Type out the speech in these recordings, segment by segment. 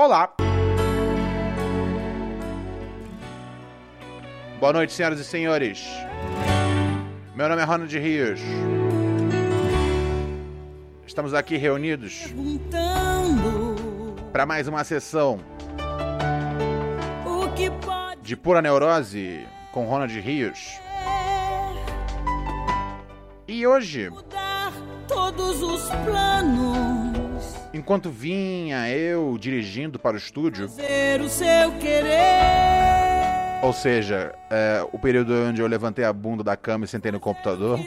Olá! Boa noite, senhoras e senhores. Meu nome é Ronald Rios. Estamos aqui reunidos para mais uma sessão de pura neurose com Ronald Rios. E hoje, todos os planos, enquanto vinha eu dirigindo para o estúdio, o ou seja, é, o período onde eu levantei a bunda da cama e sentei no computador,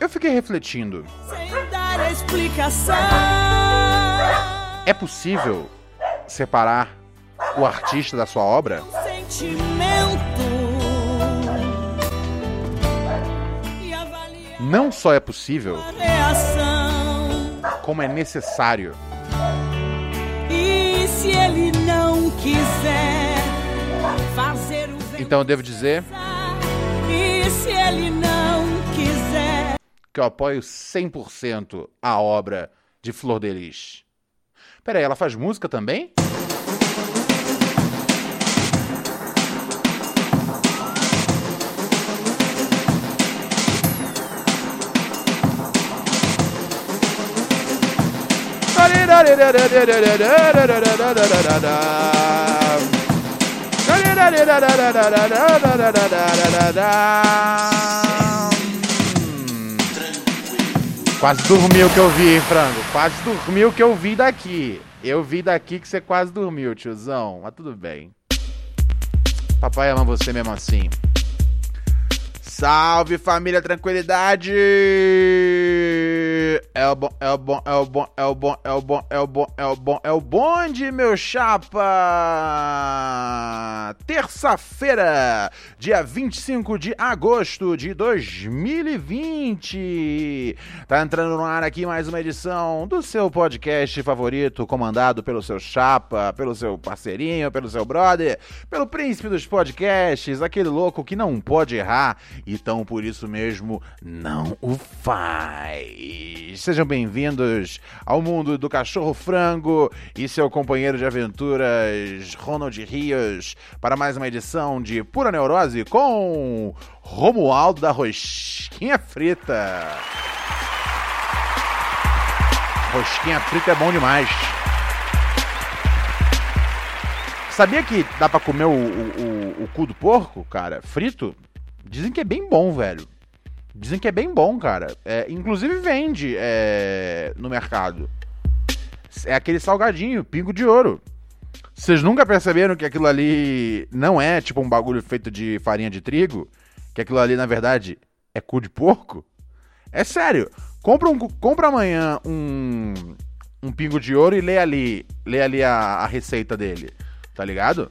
eu fiquei refletindo. sem dar explicação. É possível separar o artista da sua obra? Sentimento Não só é possível, como é necessário. E se ele não quiser fazer o Então eu devo dizer? E se ele não quiser que eu apoio 100% a obra de Flor Delis. Peraí, ela faz música também? Quase dormiu que eu vi, hein, frango? Quase dormiu que eu vi daqui. Eu vi daqui que você quase dormiu, tiozão. Mas tudo bem. Papai ama você mesmo assim. Salve família, tranquilidade! É o bom, é o bom, é o bom, é o bom, é o bom, é o bom, é o bom, é o bonde, meu chapa! Terça-feira, dia 25 de agosto de 2020. Tá entrando no ar aqui mais uma edição do seu podcast favorito, comandado pelo seu chapa, pelo seu parceirinho, pelo seu brother, pelo príncipe dos podcasts, aquele louco que não pode errar então por isso mesmo não o faz. Sejam bem-vindos ao mundo do cachorro frango e seu companheiro de aventuras Ronald Rios para mais uma edição de Pura Neurose com Romualdo da Rosquinha Frita. Rosquinha frita é bom demais. Sabia que dá pra comer o, o, o, o cu do porco, cara, frito? Dizem que é bem bom, velho. Dizem que é bem bom, cara. É, inclusive vende é, no mercado. É aquele salgadinho, pingo de ouro. Vocês nunca perceberam que aquilo ali não é tipo um bagulho feito de farinha de trigo? Que aquilo ali, na verdade, é cu de porco? É sério. Compra, um, compra amanhã um, um pingo de ouro e lê ali, lê ali a, a receita dele. Tá ligado?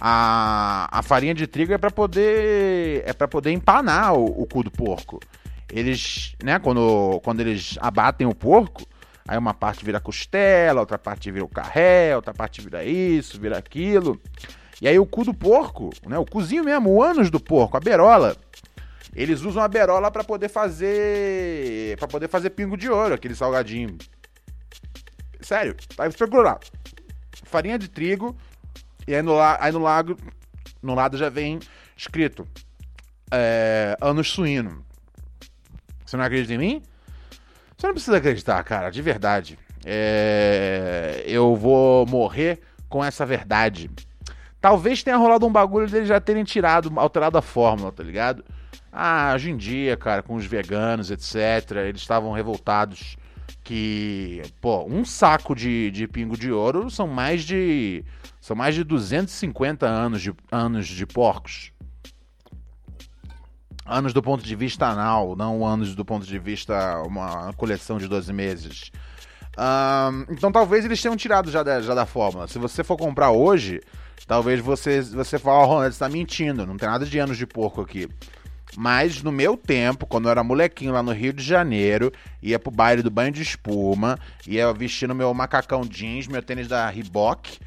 A, a farinha de trigo é para poder é para poder empanar o, o, cu do porco. Eles, né, quando, quando eles abatem o porco, aí uma parte vira costela, outra parte vira o carré, outra parte vira isso, vira aquilo. E aí o cu do porco, né, o cozinho mesmo, o ânus do porco, a berola, eles usam a berola para poder fazer para poder fazer pingo de ouro, aquele salgadinho. Sério, vai procurar. Farinha de trigo, e aí no, aí no lago, no lado já vem escrito é, anos suíno. Você não acredita em mim? Você não precisa acreditar, cara, de verdade. É, eu vou morrer com essa verdade. Talvez tenha rolado um bagulho deles já terem tirado, alterado a fórmula, tá ligado? Ah, hoje em dia, cara, com os veganos, etc., eles estavam revoltados que, pô, um saco de, de pingo de ouro são mais de são mais de 250 anos de, anos de porcos. Anos do ponto de vista anal, não anos do ponto de vista uma coleção de 12 meses. Ahn, então talvez eles tenham tirado já da, já da fórmula. Se você for comprar hoje, talvez você, você fale, oh, Ronald, você tá mentindo, não tem nada de anos de porco aqui. Mas no meu tempo, quando eu era molequinho lá no Rio de Janeiro, ia pro baile do banho de espuma, ia vestindo meu macacão jeans, meu tênis da Reebok.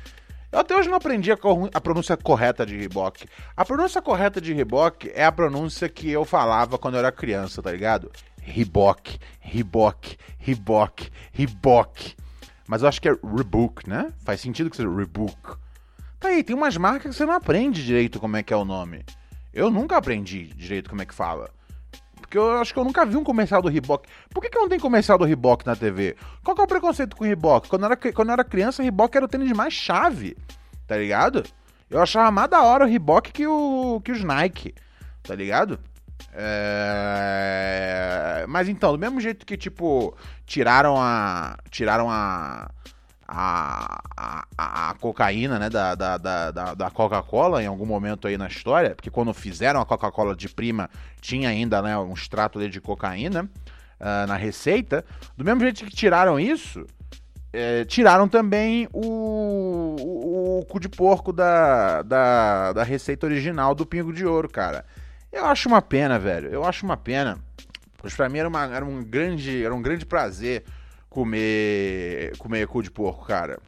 Eu até hoje não aprendi a, pronúncia correta de Reebok. A pronúncia correta de Reebok é a pronúncia que eu falava quando eu era criança, tá ligado? Reebok, Reebok, Reebok, Reebok. Mas eu acho que é Reebok, né? Faz sentido que seja Reebok. Tá aí, tem umas marcas que você não aprende direito como é que é o nome. Eu nunca aprendi direito como é que fala. Porque eu acho que eu nunca vi um comercial do Reebok. Por que, que não tem comercial do Reebok na TV? Qual que é o preconceito com o Reebok? Quando eu era, quando eu era criança, o Reebok era o tênis mais chave, tá ligado? Eu achava mais da hora o Reebok que, o, que os Nike, tá ligado? É... Mas então, do mesmo jeito que, tipo, tiraram a. Tiraram a. A, a, a- cocaína, né, da, da, da, da- Coca-Cola em algum momento aí na história, porque quando fizeram a Coca-Cola de prima, tinha ainda, né, um extrato de cocaína ah, na receita. Do mesmo jeito que tiraram isso, é, tiraram também o, o, o cu de porco da, da, da receita original do Pingo de Ouro, cara. Eu acho uma pena, velho. Eu acho uma pena. Pois pra mim era, uma- era um grande, era um grande prazer comer, comer cu de porco, cara.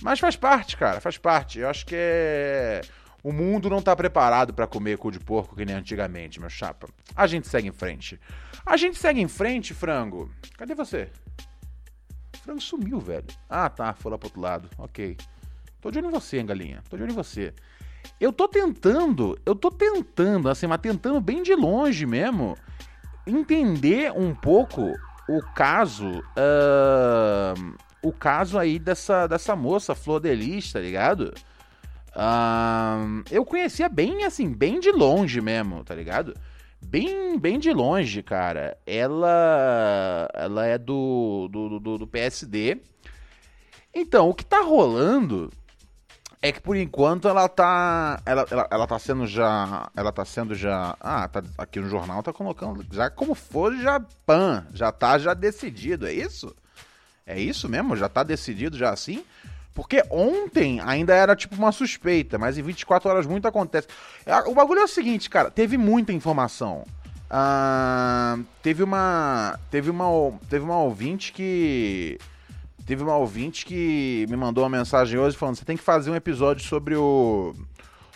Mas faz parte, cara, faz parte. Eu acho que é... O mundo não tá preparado pra comer cu de porco que nem antigamente, meu chapa. A gente segue em frente. A gente segue em frente, frango. Cadê você? O frango sumiu, velho. Ah, tá, foi lá pro outro lado. Ok. Tô de olho em você, hein, galinha. Tô de olho em você. Eu tô tentando, eu tô tentando, assim, mas tentando bem de longe mesmo, entender um pouco o caso, ahn, o caso aí dessa, dessa moça, Flor Delis, tá ligado? Ahn, eu conhecia bem, assim, bem de longe mesmo, tá ligado? Bem, bem de longe, cara. Ela, ela é do, do, do, do PSD. Então, o que tá rolando é que por enquanto ela tá. Ela, ela, ela tá sendo já. Ela tá sendo já. Ah, tá, aqui no jornal tá colocando. Já como for, pan. Já tá já decidido, é isso? É isso mesmo? Já tá decidido já assim? Porque ontem ainda era tipo uma suspeita, mas em 24 horas muito acontece. Ah, O bagulho é o seguinte, cara, teve muita informação. Ah, teve uma. Teve uma. Teve uma ouvinte que. Teve uma ouvinte que me mandou uma mensagem hoje falando: você tem que fazer um episódio sobre o.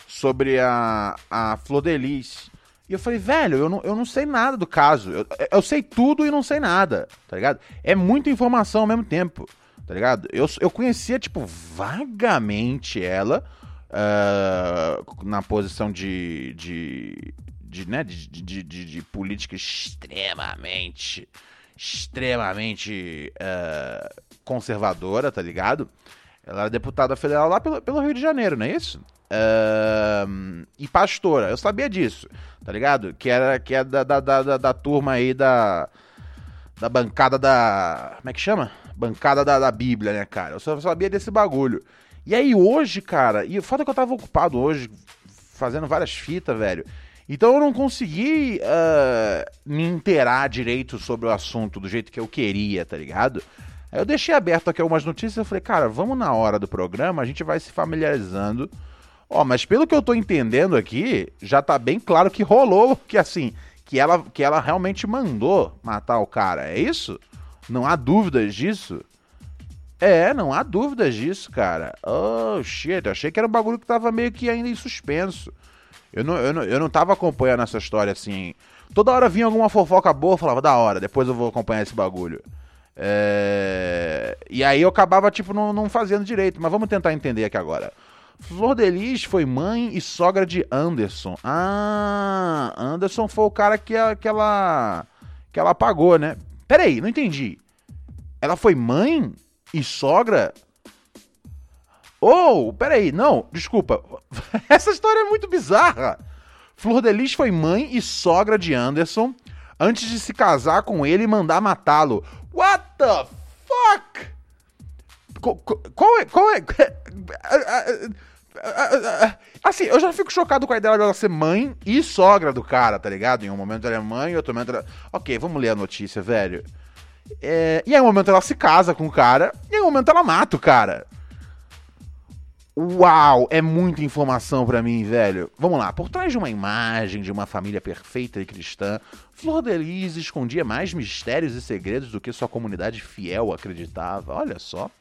Sobre a, a Flor de Lis. E eu falei, velho, eu não, eu não sei nada do caso. Eu, eu sei tudo e não sei nada, tá ligado? É muita informação ao mesmo tempo, tá ligado? Eu, eu conhecia, tipo, vagamente ela ah, na posição de. de, de, né, de, de, de, de política extremamente. Extremamente. ah, conservadora, tá ligado? Ela era deputada federal lá pelo, pelo Rio de Janeiro, não é isso? Ahn, e pastora, eu sabia disso, tá ligado? Que era que é da, da, da, da- da turma aí da. Da bancada da. Como é que chama? Bancada da, da Bíblia, né, cara? Eu só sabia desse bagulho. E aí hoje, cara, e o fato é que eu tava ocupado hoje, fazendo várias fitas, velho. Então eu não consegui ah, me inteirar direito sobre o assunto do jeito que eu queria, tá ligado? Aí eu deixei aberto aqui algumas notícias e falei, cara, vamos na hora do programa, a gente vai se familiarizando. Ó, mas pelo que eu tô entendendo aqui, já tá bem claro que rolou, que assim, que ela, que ela realmente mandou matar o cara, é isso? Não há dúvidas disso? É, não há dúvidas disso, cara. Oh, shit, achei que era um bagulho que tava meio que ainda em suspenso. Eu não, eu não, eu não tava acompanhando essa história assim. Toda hora vinha alguma fofoca boa, eu falava, da hora, depois eu vou acompanhar esse bagulho. É... E aí eu acabava, tipo, não, não fazendo direito. Mas vamos tentar entender aqui agora. Flor Delis foi mãe e sogra de Anderson. Ah, Anderson foi o cara que, a, que ela que ela pagou, né? Peraí, não entendi. Ela foi mãe e sogra? Oh, peraí, não, desculpa. Essa história é muito bizarra. Flor Delis foi mãe e sogra de Anderson antes de se casar com ele e mandar matá-lo. What the fuck? Qual é. Qual é. Assim, eu já fico chocado com a ideia dela ser mãe e sogra do cara, tá ligado? Em um momento ela é mãe, em outro momento ela. Ok, vamos ler a notícia, velho. É, e aí, em um momento ela se casa com o cara, e em um momento ela mata o cara. Uau, é muita informação pra mim, velho. Vamos lá, por trás de uma imagem de uma família perfeita e cristã, Flor de Lis escondia mais mistérios e segredos do que sua comunidade fiel acreditava. Olha só.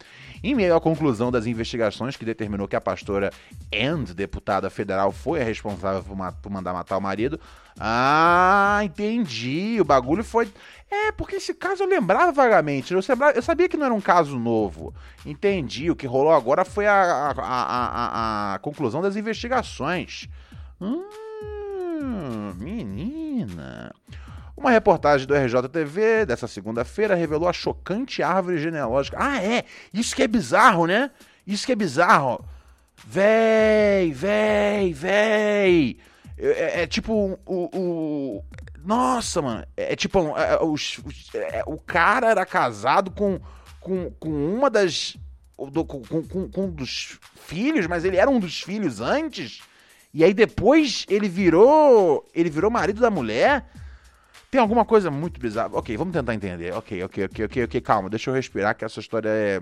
Em meio à conclusão das investigações que determinou que a pastora and deputada federal foi a responsável por, ma- por mandar matar o marido. Ah, entendi. O bagulho foi. É, porque esse caso eu lembrava vagamente. Eu, lembra- eu sabia que não era um caso novo. Entendi. O que rolou agora foi a, a, a, a- a conclusão das investigações. Hum, menina. Uma reportagem do RJTV dessa segunda-feira revelou a chocante árvore genealógica. Ah, é? Isso que é bizarro, né? Isso que é bizarro. Véi, véi, véi. É, é- é tipo o. nossa, mano. É, é tipo. é, os- os- é, o cara era casado com, com, com uma das. do- com, com- com um dos filhos, mas ele era um dos filhos antes. E aí depois ele virou. Ele virou marido da mulher. Tem alguma coisa muito bizarra. Ok, vamos tentar entender. Ok, ok, ok, ok, ok. Calma, deixa eu respirar que essa história é.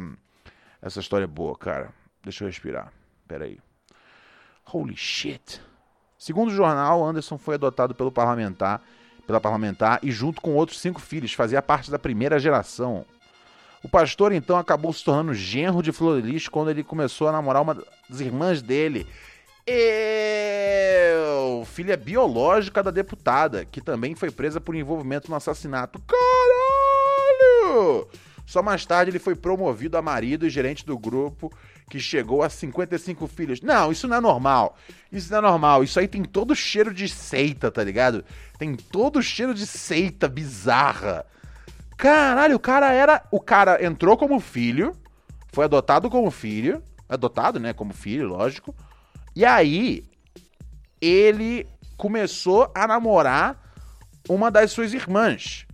Essa história é boa, cara. Deixa eu respirar. Pera aí. Holy shit. Segundo o jornal, Anderson foi adotado pelo parlamentar, pela parlamentar e junto com outros cinco filhos, fazia parte da primeira geração. O pastor então acabou se tornando genro de Flor de Lis quando ele começou a namorar uma das irmãs dele. Eu, filha biológica da deputada, que também foi presa por envolvimento no assassinato. Caralho! Só mais tarde ele foi promovido a marido e gerente do grupo, que chegou a 55 filhos. Não, isso não é normal. Isso não é normal. Isso aí tem todo o cheiro de seita, tá ligado? Tem todo o cheiro de seita bizarra. Caralho, o cara era. O cara entrou como filho, foi adotado como filho. Adotado, né? Como filho, lógico. E aí, ele começou a namorar uma das suas irmãs.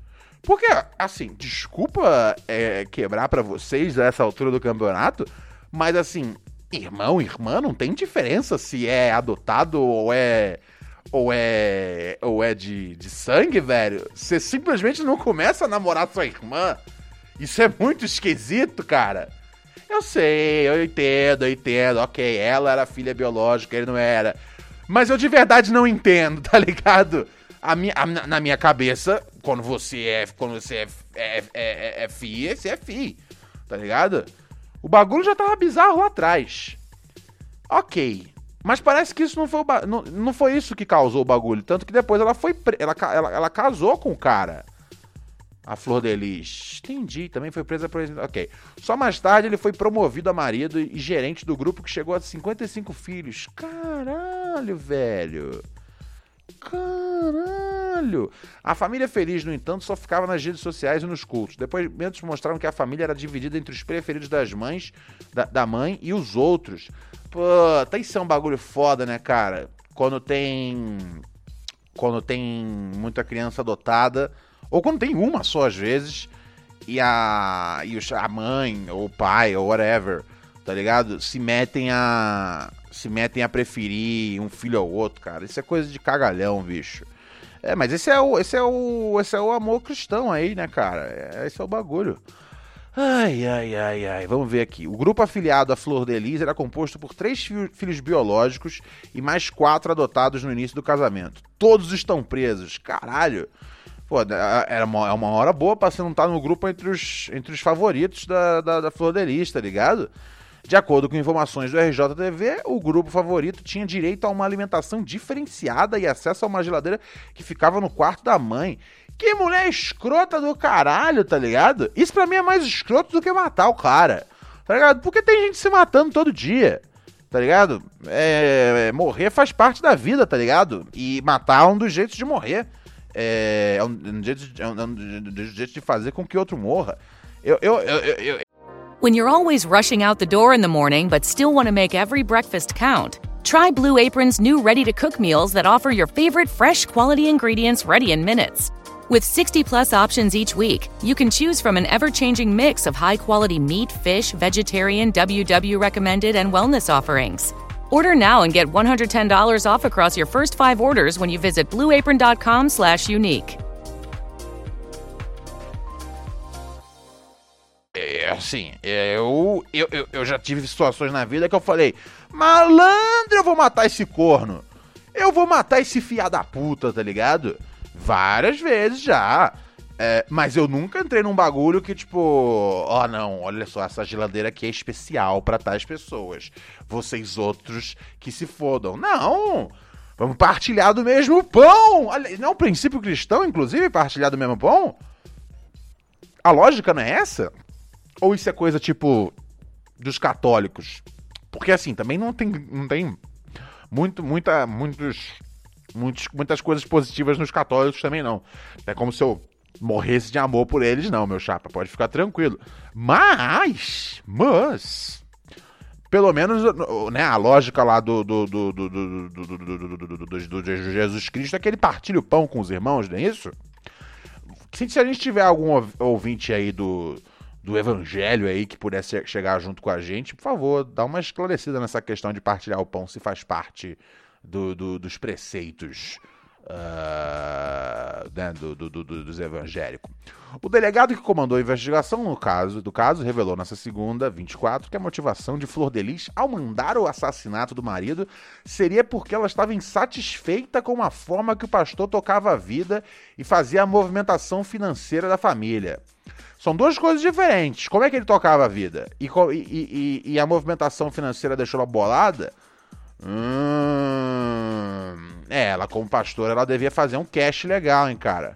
Porque, assim, desculpa é, quebrar pra vocês a essa altura do campeonato, mas assim, irmão, irmã, não tem diferença se é adotado ou é. Ou é. Ou é de, de sangue, velho. Você simplesmente não começa a namorar sua irmã. Isso é muito esquisito, cara. Eu sei, eu entendo, eu entendo. Ok, ela era filha biológica, ele não era. Mas eu de verdade não entendo, tá ligado? A minha, a- na minha cabeça, quando você é. Quando você é, é, é, é, é fi, você é fi. Tá ligado? O bagulho já tava bizarro lá atrás. Ok. Mas parece que isso não foi, não, não foi isso que causou o bagulho. Tanto que depois ela foi. Ela, ela, ela casou com o cara. A Flor de Lis. Entendi, também foi presa por. Ok. Só mais tarde ele foi promovido a marido e gerente do grupo que chegou a 55 filhos. Caralho, velho. Caralho! A família feliz, no entanto, só ficava nas redes sociais e nos cultos. Depoimentos mostraram que a família era dividida entre os preferidos das mães, da, da mãe e os outros. Pô, tá isso é um bagulho foda, né, cara? Quando tem. Quando tem muita criança adotada, ou quando tem uma só às vezes, e a. E a mãe, ou o pai, ou whatever, tá ligado? Se metem a. Se metem a preferir um filho ao outro, cara. Isso é coisa de cagalhão, bicho. É, mas esse é o, esse é o, esse é o amor cristão aí, né, cara? É, esse é o bagulho. Ai, ai, ai, ai. Vamos ver aqui. O grupo afiliado à Flor de Lis era composto por três fi- filhos biológicos e mais quatro adotados no início do casamento. Todos estão presos. Caralho. Pô, é- era uma, é uma hora boa pra você não estar no grupo entre os, entre os favoritos da, da, da Flor de Lis, tá ligado? De acordo com informações do RJTV, o grupo favorito tinha direito a uma alimentação diferenciada e acesso a uma geladeira que ficava no quarto da mãe. Que mulher escrota do caralho, tá ligado? Isso pra mim é mais escroto do que matar o cara, tá ligado? Porque tem gente se matando todo dia, tá ligado? É, morrer faz parte da vida, tá ligado? E matar é um dos jeitos de morrer. É, é um, um jeito de, é um- é um dos jeitos de fazer com que outro morra. Eu, eu, eu, eu, When you're always rushing out the door in the morning but still want to make every breakfast count, try Blue Apron's new ready to cook meals that offer your favorite fresh quality ingredients ready in minutes. With 60 plus options each week, you can choose from an ever changing mix of high quality meat, fish, vegetarian, WW recommended, and wellness offerings. Order now and get $110 off across your first five orders when you visit blueapron.com/unique. É, assim, eu, eu, eu, eu já tive situações na vida que eu falei, malandro, eu vou matar esse corno. Eu vou matar esse fiá da puta, tá ligado? Várias vezes já. É, mas eu nunca entrei num bagulho que, tipo, ó, oh, não, olha só, essa geladeira aqui é especial para tais pessoas. Vocês outros que se fodam. Não! Vamos partilhar do mesmo pão! Não é um princípio cristão, inclusive, partilhar do mesmo pão? A lógica não é essa? Ou isso é coisa tipo dos católicos? Porque assim, também não tem, não tem muito, muita, muitos, muitos, muitas coisas positivas nos católicos também não. É como se eu morresse de amor por eles, não, meu chapa. Pode ficar tranquilo. Mas, mas, pelo menos, né, a lógica lá do, do, do, do, do, do, Jesus Cristo é que ele partilha o pão com os irmãos, não é isso? Se a gente tiver algum ouvinte aí do, do evangelho aí que pudesse chegar junto com a gente, por favor, dá uma esclarecida nessa questão de partilhar o pão, se faz parte do, do, dos preceitos uh, né, do, do, do, dos evangélicos. O delegado que comandou a investigação no caso, do caso revelou nessa segunda, 24, que a motivação de Flor Delis ao mandar o assassinato do marido seria porque ela estava insatisfeita com a forma que o pastor tocava a vida e fazia a movimentação financeira da família. São duas coisas diferentes. Como é que ele tocava a vida? E, e, e, e a movimentação financeira deixou ela bolada? Hum, é, ela como pastora, ela devia fazer um cash legal, hein, cara.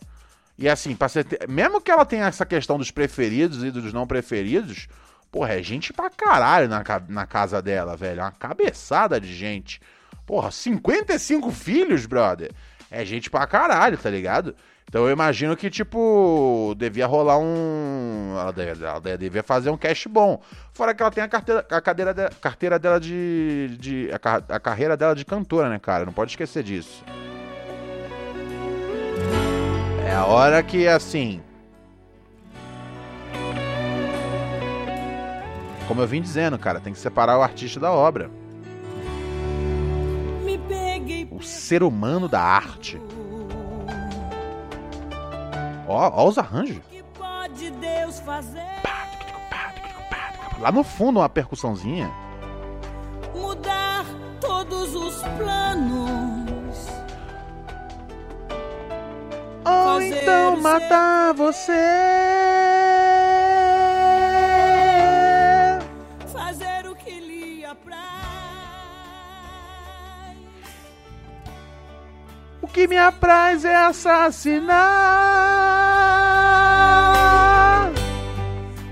E assim, pra ser, mesmo que ela tenha essa questão dos preferidos e dos não preferidos, porra, é gente pra caralho na, na casa dela, velho. É uma cabeçada de gente. Porra, 55 filhos, brother. É gente pra caralho, tá ligado? Então eu imagino que, tipo, devia rolar um. Ela devia, ela devia fazer um cash bom. Fora que ela tem a carteira, a cadeira de, carteira dela de. de a, a carreira dela de cantora, né, cara? Não pode esquecer disso. É a hora que, assim. Como eu vim dizendo, cara, tem que separar o artista da obra. O ser humano da arte. Ó, ó os arranjos. Lá no fundo, uma percussãozinha. Mudar todos os planos. Ou então matar você. Que me apraz é assassinar.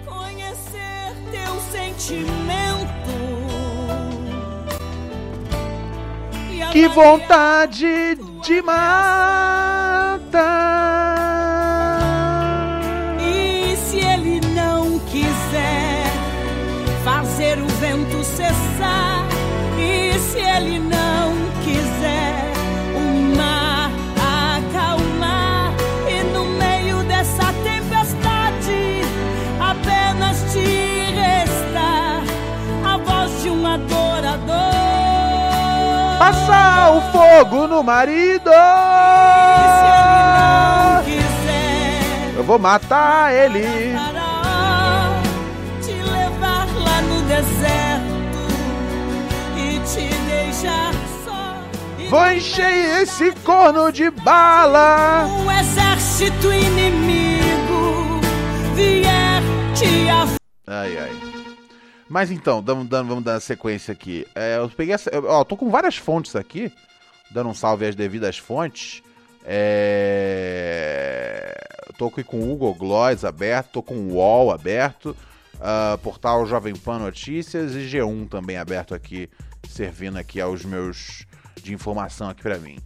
Conhecer teu sentimento. E Que vontade de matar. E se ele não quiser fazer o vento cessar? E se ele não O fogo no marido. Quiser Eu vou matar ele. Te levar lá no deserto e te deixar só. Vou encher esse corno de bala. um exército inimigo vier te af... Ai, ai. Mas então, damos, damos- vamos dar sequência aqui. É, eu peguei essa. eu- Ó, tô com várias fontes aqui. Dando um salve às devidas fontes. É, tô aqui com o Google Gloss aberto, tô com o UOL aberto, ah, portal Jovem Pan Notícias e G1 também aberto aqui, servindo aqui aos meus de informação aqui pra mim.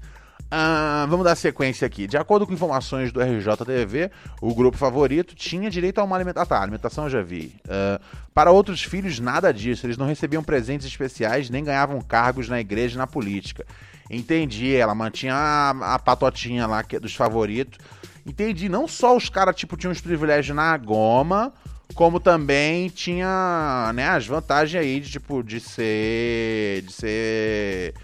Ah, vamos dar sequência aqui. De acordo com informações do RJTV, o grupo favorito tinha direito a uma alimentação. Ah, tá, alimentação eu já vi. Ah, para outros filhos, nada disso. Eles não recebiam presentes especiais nem ganhavam cargos na igreja e na política. Entendi, ela mantinha a, a patotinha lá que é dos favoritos. Entendi, não só os caras, tipo, tinham os privilégios na goma, Como também tinha, né, as vantagens aí de, tipo, de ser. de ser.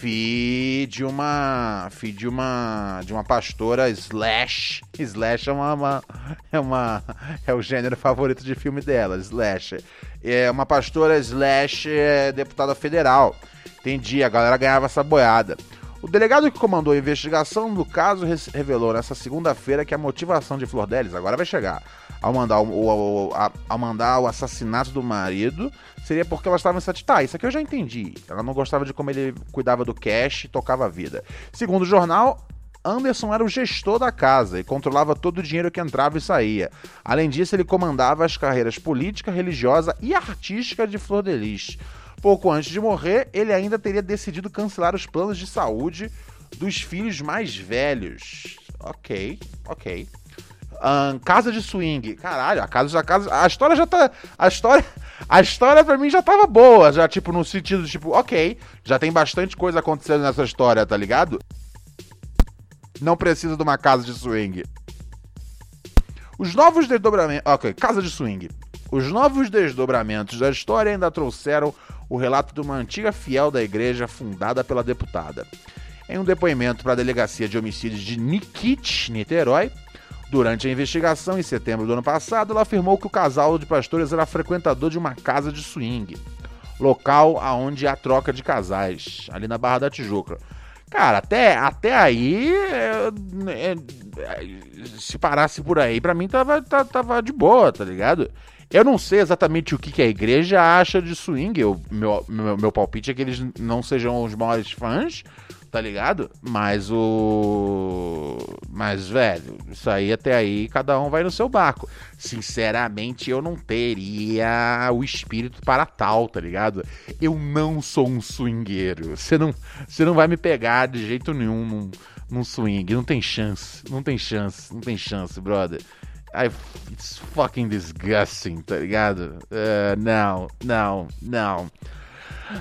Fi de uma. Fi de uma. de uma pastora slash. Slash é uma. uma- é uma. é o gênero favorito de filme dela, slash. É uma pastora slash é, deputada federal. Entendi, a galera ganhava essa boiada. O delegado que comandou a investigação do caso revelou nessa segunda-feira que a motivação de Flor Delis, agora vai chegar, ao mandar o, o- o- a- ao mandar o assassinato do marido, seria porque ela estava insatisfeita. Tá, isso aqui eu já entendi. Ela não gostava de como ele cuidava do cash e tocava a vida. Segundo o jornal, Anderson era o gestor da casa e controlava todo o dinheiro que entrava e saía. Além disso, ele comandava as carreiras política, religiosa e artística de Flor Delis. Pouco antes de morrer, ele ainda teria decidido cancelar os planos de saúde dos filhos mais velhos. Ok, ok. Ahn, casa de swing. Caralho, a casa a casa. A história já tá. A história. A história pra mim já tava boa. Já, tipo, no sentido, tipo, ok. Já tem bastante coisa acontecendo nessa história, tá ligado? Não precisa de uma casa de swing. Os novos desdobramentos. Ok, casa de swing. Os novos desdobramentos da história ainda trouxeram o relato de uma antiga fiel da igreja fundada pela deputada. Em um depoimento para a Delegacia de Homicídios de Nikit, Niterói, durante a investigação em setembro do ano passado, ela afirmou que o casal de pastores era frequentador de uma casa de swing, local aonde há troca de casais, ali na Barra da Tijuca. Cara, até, até aí, é, é, se parasse por aí, pra mim tava, tá- tava de boa, tá ligado? Eu não sei exatamente o que, que a igreja acha de swing. Eu, meu, meu, meu palpite é que eles não sejam os maiores fãs, tá ligado? Mas o. Mas, velho, isso aí até aí cada um vai no seu barco. Sinceramente, eu não teria o espírito para tal, tá ligado? Eu não sou um swingueiro. Você não, você não vai me pegar de jeito nenhum num, num swing. Não tem chance. Não tem chance. Não tem chance, brother. I, it's fucking disgusting, tá ligado? Eh, não, não, não.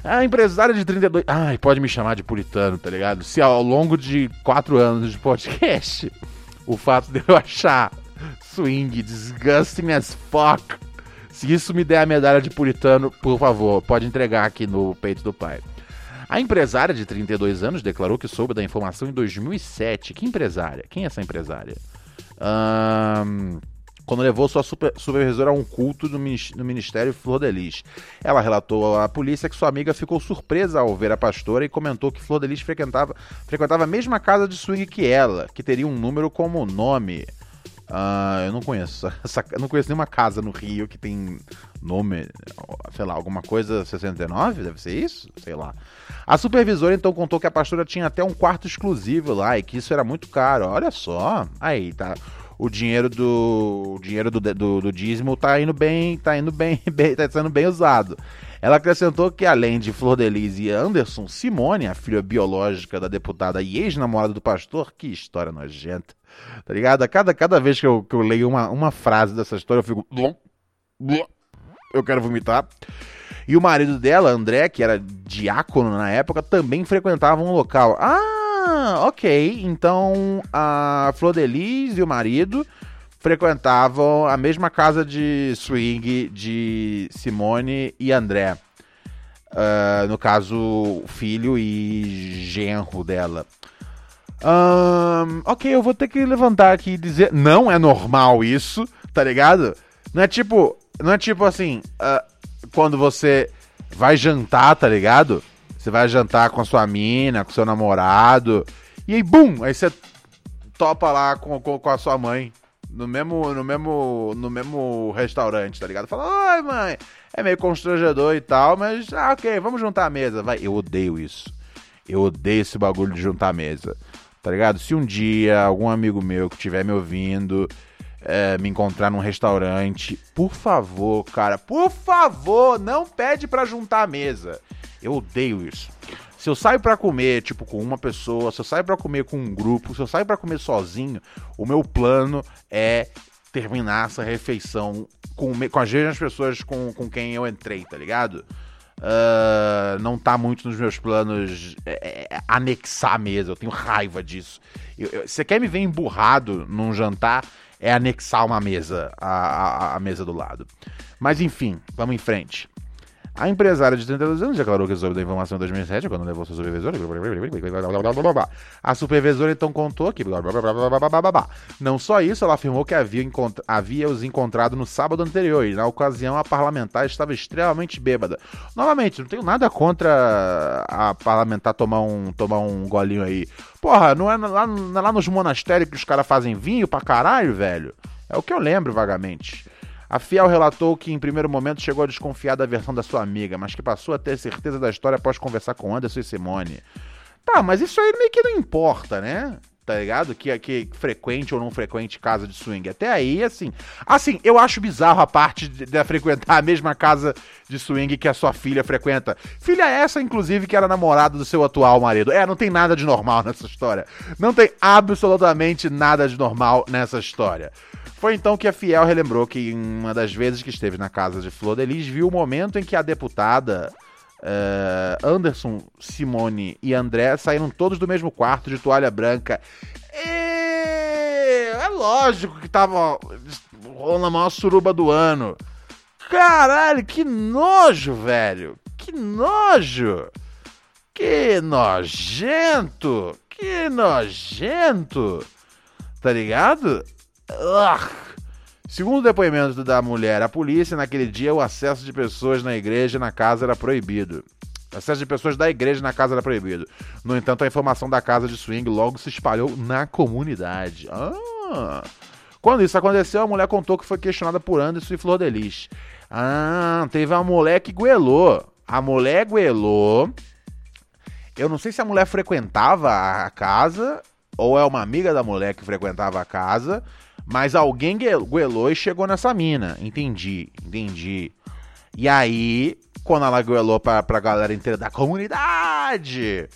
A empresária de 32. Ai, pode me chamar de puritano, tá ligado? Se ao longo de quatro anos de podcast, o fato de eu achar swing disgusting as fuck. Se isso me der a medalha de puritano, por favor, pode entregar aqui no peito do pai. A empresária de 32 anos declarou que soube da informação em 2007. Que empresária? Quem é essa empresária? Ahn, quando levou sua super- supervisora a um culto no, no Ministério Flor Delis. Ela relatou à polícia que sua amiga ficou surpresa ao ver a pastora e comentou que Flor Delis frequentava, frequentava a mesma casa de swing que ela, que teria um número como nome. Ah, eu não conheço. Essa, eu não conheço nenhuma casa no Rio que tem nome, sei lá, alguma coisa 69? Deve ser isso? Sei lá. A supervisora então contou que a pastora tinha até um quarto exclusivo lá e que isso era muito caro. Olha só. Aí, tá. O dinheiro do. O dinheiro do, do, do dízimo tá indo bem. Tá indo bem, bem. Tá sendo bem usado. Ela acrescentou que, além de Flor Delis e Anderson, Simone, a filha biológica da deputada e ex-namorada do pastor, que história nojenta. Tá ligado? A cada, cada vez que eu, que eu leio uma, uma frase dessa história, eu fico. Eu quero vomitar. E o marido dela, André, que era diácono na época, também frequentava um local. Ah, ok. Então a Flor Delis e o marido frequentavam a mesma casa de swing de Simone e André. Ah, no caso, filho e genro dela. Ahn, ok, eu vou ter que levantar aqui e dizer. Não é normal isso, tá ligado? Não é tipo. Não é tipo assim. ah, quando você vai jantar, tá ligado? Você vai jantar com a sua mina, com seu namorado. E aí, bum! Aí você topa lá com, com, com a sua mãe. No mesmo, no mesmo, no mesmo restaurante, tá ligado? Fala, oi, mãe. É meio constrangedor e tal, mas, ah, ok, vamos juntar a mesa. Vai, eu odeio isso. Eu odeio esse bagulho de juntar a mesa. Tá ligado? Se um dia algum amigo meu que estiver me ouvindo é, me encontrar num restaurante, por favor, cara, por favor, não pede pra juntar a mesa. Eu odeio isso. Se eu saio pra comer, tipo, com uma pessoa, se eu saio pra comer com um grupo, se eu saio pra comer sozinho, o meu plano é terminar essa refeição com, com as mesmas pessoas com, com quem eu entrei, tá ligado? Ah, não tá muito nos meus planos é, é, anexar a mesa, eu tenho raiva disso. Você quer me ver emburrado num jantar? é anexar uma mesa à, à, à mesa do lado. Mas enfim, vamos em frente. A empresária de 32 anos declarou que soube da informação em 2007, quando levou sua supervisora. A supervisora então contou que. Não só isso, ela afirmou que havia, encont- havia os encontrado no sábado anterior e, na ocasião, a parlamentar estava extremamente bêbada. Novamente, não tenho nada contra a parlamentar tomar um, tomar um golinho aí. Porra, não é lá, não é lá nos monastérios que os caras fazem vinho pra caralho, velho? É o que eu lembro vagamente. A Fiel relatou que em primeiro momento chegou a desconfiar da versão da sua amiga, mas que passou a ter certeza da história após conversar com Anderson e Simone. Tá, mas isso aí meio que não importa, né? Tá ligado? Que, que frequente ou não frequente casa de swing. Até aí, assim. Assim, eu acho bizarro a parte de, de frequentar a mesma casa de swing que a sua filha frequenta. Filha essa, inclusive, que era namorada do seu atual marido. É, não tem nada de normal nessa história. Não tem absolutamente nada de normal nessa história. Foi então que a Fiel relembrou que em uma das vezes que esteve na casa de Flor Delis, viu o momento em que a deputada eh, Anderson, Simone e André saíram todos do mesmo quarto de toalha branca. E... É lógico que tava rolando a maior suruba do ano. Caralho, que nojo, velho. Que nojo. Que nojento. Que nojento. Tá ligado? Ugh. Segundo o depoimento da mulher à polícia, naquele dia o acesso de pessoas na igreja e na casa era proibido. O acesso de pessoas da igreja na casa era proibido. No entanto, a informação da casa de swing logo se espalhou na comunidade. Ah. Quando isso aconteceu, a mulher contou que foi questionada por Anderson e Flor Delis. Ah, teve uma mulher que goelou. A mulher goelou. Eu não sei se a mulher frequentava a casa ou é uma amiga da mulher que frequentava a casa, mas alguém goelou e chegou nessa mina. Entendi, entendi. E aí, quando ela goelou pra, pra galera inteira da comunidade,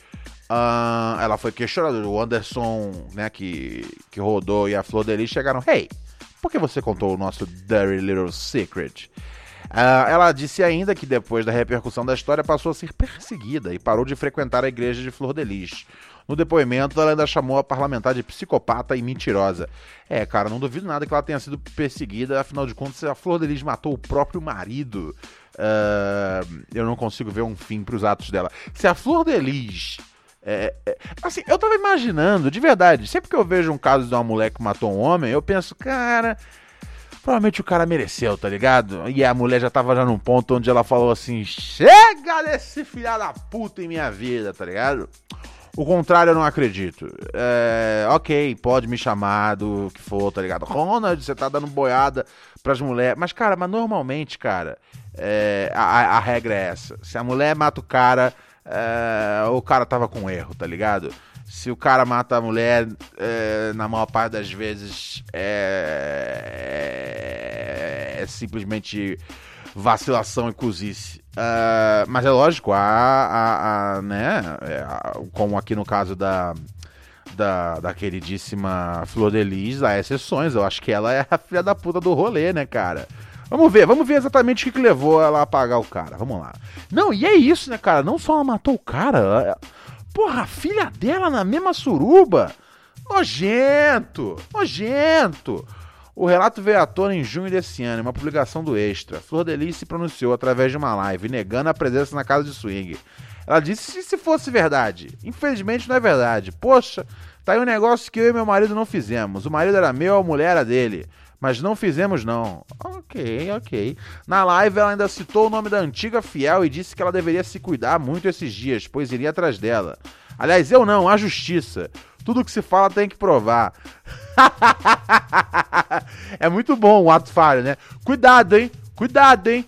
ah, ela foi questionada. O Anderson, né, que, que rodou e a Flor Delis chegaram. Hey, por que você contou o nosso Dirty Little Secret? Ah, ela disse ainda que depois da repercussão da história passou a ser perseguida e parou de frequentar a igreja de Flor Delis. No depoimento, ela ainda chamou a parlamentar de psicopata e mentirosa. É, cara, não duvido nada que ela tenha sido perseguida, afinal de contas, a Flor Delis matou o próprio marido. Ah, eu não consigo ver um fim pros atos dela. Se a Flor Delis. É, é, assim, eu tava imaginando, de verdade, sempre que eu vejo um caso de uma mulher que matou um homem, eu penso, cara. Provavelmente o cara mereceu, tá ligado? E a mulher já tava já num ponto onde ela falou assim: chega desse filha da puta em minha vida, tá ligado? O contrário eu não acredito. É, ok, pode me chamar do que for, tá ligado? Ronald, você tá dando boiada pras mulheres. Mas, cara, mas normalmente, cara, é, a, a regra é essa. Se a mulher mata o cara, é, o cara tava com erro, tá ligado? Se o cara mata a mulher, é, na maior parte das vezes é, é simplesmente vacilação e cozice. Uh, mas é lógico, há, há, há né, é, como aqui no caso da, da, da queridíssima Flor Delis, há exceções. Eu acho que ela é a filha da puta do rolê, né, cara? Vamos ver, vamos ver exatamente o que, que levou ela a pagar o cara. Vamos lá. Não, e é isso, né, cara? Não só ela matou o cara, ela- porra, a filha dela na mesma suruba. Nojento, nojento. O relato veio à tona em junho desse ano, em uma publicação do Extra. Flor Delis se pronunciou através de uma live, negando a presença na casa de swing. Ela disse se, se fosse verdade. Infelizmente não é verdade. Poxa, tá aí um negócio que eu e meu marido não fizemos. O marido era meu, a mulher era dele. Mas não fizemos não. Ok, ok. Na live ela ainda citou o nome da antiga fiel e disse que ela deveria se cuidar muito esses dias, pois iria atrás dela. Aliás, eu não, a justiça. Tudo que se fala tem que provar. é muito bom o ato falho, né? Cuidado, hein? Cuidado, hein?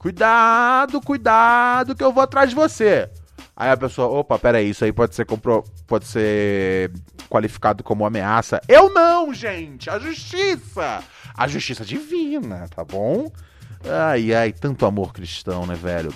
Cuidado, cuidado, que eu vou atrás de você. Aí a pessoa, opa, peraí, isso aí pode ser, compro... pode ser qualificado como ameaça. Eu não, gente! A justiça! A justiça divina, tá bom? Ai, ai, tanto amor cristão, né, velho?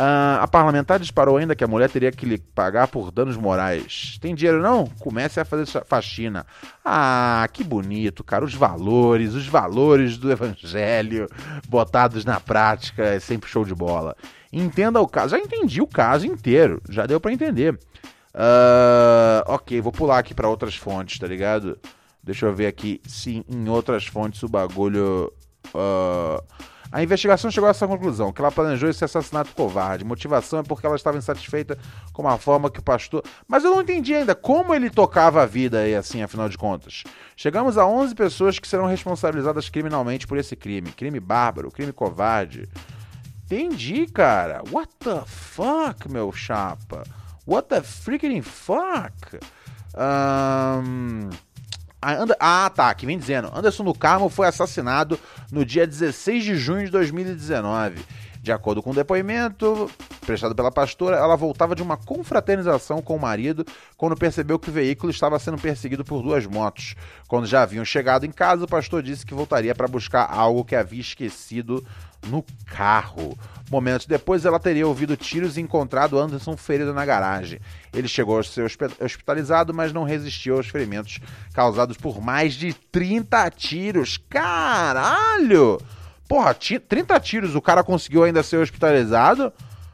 Ah, a parlamentar disparou ainda que a mulher teria que lhe pagar por danos morais. Tem dinheiro não? Comece a fazer faxina. Ah, que bonito, cara. Os valores, os valores do evangelho botados na prática é sempre show de bola. Entenda o caso. Já entendi o caso inteiro. Já deu para entender. Uh, ok, vou pular aqui para outras fontes, tá ligado? Deixa eu ver aqui se em outras fontes o bagulho. Uh, a investigação chegou a essa conclusão, que ela planejou esse assassinato covarde. Motivação é porque ela estava insatisfeita com a forma que o pastor. Mas eu não entendi ainda como ele tocava a vida aí, assim, afinal de contas. Chegamos a 11 pessoas que serão responsabilizadas criminalmente por esse crime. Crime bárbaro, crime covarde. Entendi, cara. What the fuck, meu chapa? What the freaking fuck? Um... Ah, tá, aqui vem dizendo. Anderson do Carmo foi assassinado no dia 16 de junho de 2019. De acordo com o depoimento prestado pela pastora, ela voltava de uma confraternização com o marido quando percebeu que o veículo estava sendo perseguido por duas motos. Quando já haviam chegado em casa, o pastor disse que voltaria para buscar algo que havia esquecido no carro. Momentos depois, ela teria ouvido tiros e encontrado Anderson ferido na garagem. Ele chegou a ser hospitalizado, mas não resistiu aos ferimentos causados por mais de 30 tiros. Caralho! Porra, 30 tiros, o cara conseguiu ainda ser hospitalizado?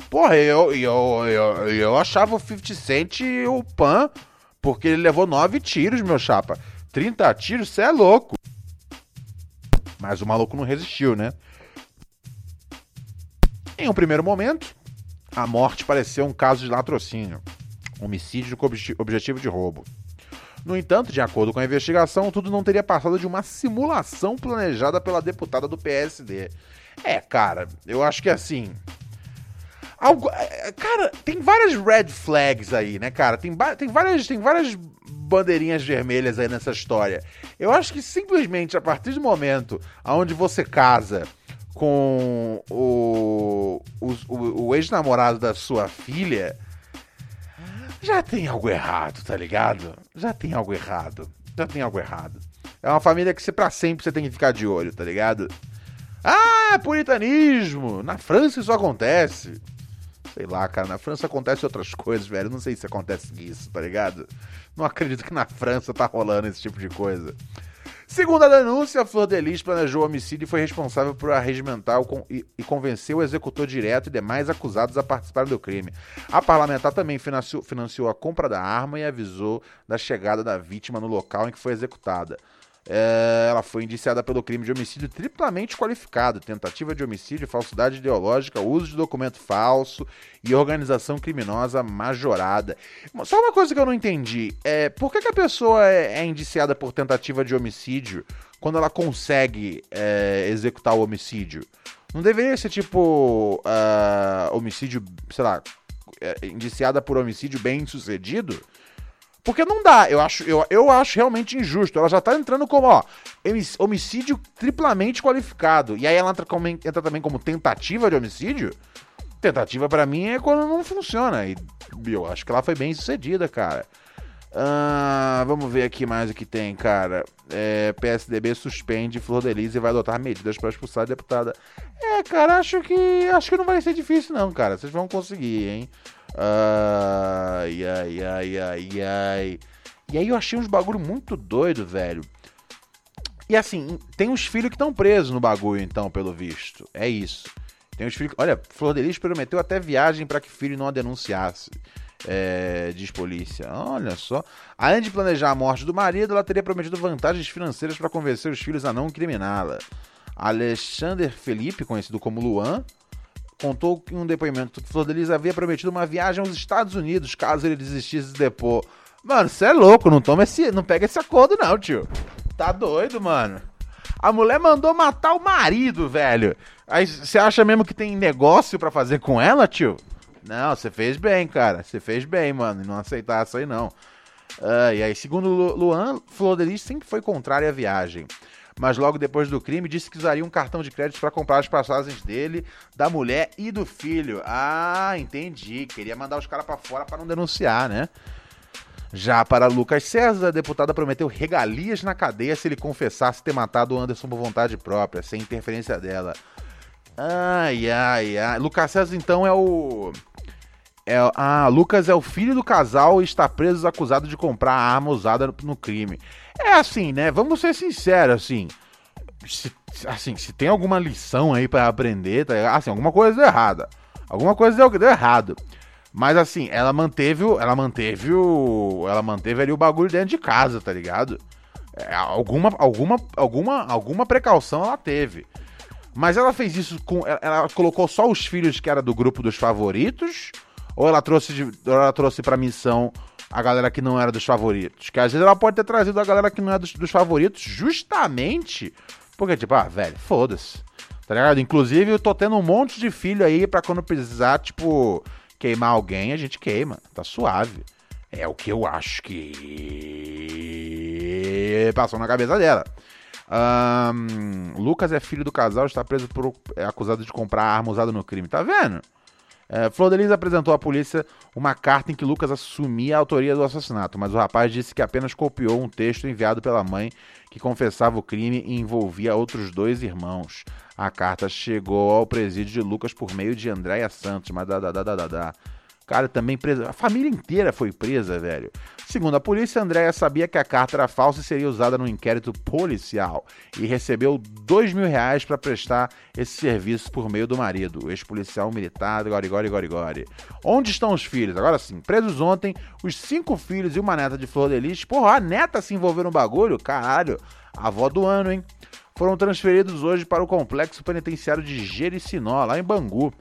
Porra, eu, eu, eu, eu achava o 50 Cent o Pan, porque ele levou 9 tiros, meu chapa. 30 tiros, você é louco. Mas o maluco não resistiu, né? Em um primeiro momento, a morte pareceu um caso de latrocínio, homicídio com objetivo de roubo. No entanto, de acordo com a investigação, tudo não teria passado de uma simulação planejada pela deputada do PSD. É, cara, eu acho que assim. Algo, é, cara, tem várias red flags aí, né, cara? Tem, tem, várias, tem várias bandeirinhas vermelhas aí nessa história. Eu acho que simplesmente a partir do momento onde você casa com o, o, o ex-namorado da sua filha, já tem algo errado, tá ligado? Já tem algo errado. Já tem algo errado. É uma família que você pra sempre você tem que ficar de olho, tá ligado? Ah, puritanismo! Na França isso acontece. Sei lá, cara, na França acontece outras coisas, velho. Não sei se acontece isso, tá ligado? Não acredito que na França tá rolando esse tipo de coisa. Segundo a denúncia, Flor Delis planejou o homicídio e foi responsável por arregimentar e, e convencer o executor direto e demais acusados a participar do crime. A parlamentar também financiou, financiou a compra da arma e avisou da chegada da vítima no local em que foi executada. É, ela foi indiciada pelo crime de homicídio triplamente qualificado, tentativa de homicídio, falsidade ideológica, uso de documento falso e organização criminosa majorada. Só uma coisa que eu não entendi, é por que, que a pessoa é, é indiciada por tentativa de homicídio quando ela consegue é, executar o homicídio? Não deveria ser tipo uh, homicídio, sei lá, é, indiciada por homicídio bem sucedido? Porque não dá, eu acho, eu, eu acho realmente injusto. Ela já tá entrando como, ó, homicídio triplamente qualificado. E aí ela entra, como, entra também como tentativa de homicídio. Tentativa para mim é quando não funciona. E eu acho que ela foi bem sucedida, cara. Ah, vamos ver aqui mais o que tem, cara. É, PSDB suspende Flor Delis e vai adotar medidas para expulsar a deputada. É, cara, acho que acho que não vai ser difícil não, cara. Vocês vão conseguir, hein? Ai, ai, ai, ai, ai. E aí eu achei uns bagulho muito doido, velho. E assim, tem uns filhos que estão presos no bagulho, então, pelo visto. É isso. Tem uns filhos. Olha, Flor Delis prometeu até viagem para que filho não a denunciasse. É, diz polícia. Olha só. Além de planejar a morte do marido, ela teria prometido vantagens financeiras para convencer os filhos a não incriminá-la. Alexander Felipe, conhecido como Luan, contou que em um depoimento que Flor havia prometido uma viagem aos Estados Unidos caso ele desistisse de depor. Mano, você é louco, não toma esse, não pega esse acordo não, tio. Tá doido, mano. A mulher mandou matar o marido, velho. Aí você acha mesmo que tem negócio para fazer com ela, tio? Não, você fez bem, cara. Você fez bem, mano, não aceitar isso aí, não. Uh, e aí, segundo Luan, Flor sempre foi contrária à viagem. Mas logo depois do crime, disse que usaria um cartão de crédito para comprar as passagens dele, da mulher e do filho. Ah, entendi. Queria mandar os caras para fora para não denunciar, né? Já para Lucas César, a deputada prometeu regalias na cadeia se ele confessasse ter matado o Anderson por vontade própria, sem interferência dela. Ai, ai, ai. Lucas César, então, é o. É, ah, Lucas é o filho do casal e está preso acusado de comprar a arma usada no, no crime. É assim, né? Vamos ser sinceros, assim. Se, assim, se tem alguma lição aí para aprender, tá, assim, alguma coisa deu errada. Alguma coisa deu, deu errado. Mas assim, ela manteve, ela manteve o, ela manteve ali o bagulho dentro de casa, tá ligado? É, alguma, alguma, alguma, alguma precaução ela teve. Mas ela fez isso com, ela, ela colocou só os filhos que era do grupo dos favoritos, ou ela trouxe, ela trouxe para missão a galera que não era dos favoritos? Que às vezes ela pode ter trazido a galera que não é dos, dos favoritos justamente porque tipo, ah, velho, foda-se. Tá ligado? Inclusive, eu tô tendo um monte de filho aí para quando precisar, tipo, queimar alguém, a gente queima. Tá suave. É o que eu acho que passou na cabeça dela. Um, Lucas é filho do casal, está preso por é acusado de comprar arma usada no crime. Tá vendo? É, Flor apresentou à polícia uma carta em que Lucas assumia a autoria do assassinato, mas o rapaz disse que apenas copiou um texto enviado pela mãe que confessava o crime e envolvia outros dois irmãos. A carta chegou ao presídio de Lucas por meio de Andréia Santos, mas dá, dá, dá, dá, dá. Cara, também presa. A família inteira foi presa, velho. Segundo a polícia, Andréia sabia que a carta era falsa e seria usada no inquérito policial e recebeu dois mil reais para prestar esse serviço por meio do marido, o ex-policial militar Gorigori Gorigori. Onde estão os filhos? Agora sim, presos ontem, os cinco filhos e uma neta de Flor de Lis. Porra, a neta se envolveu no bagulho? Caralho, avó do ano, hein? Foram transferidos hoje para o complexo penitenciário de Jericinó, lá em Bangu.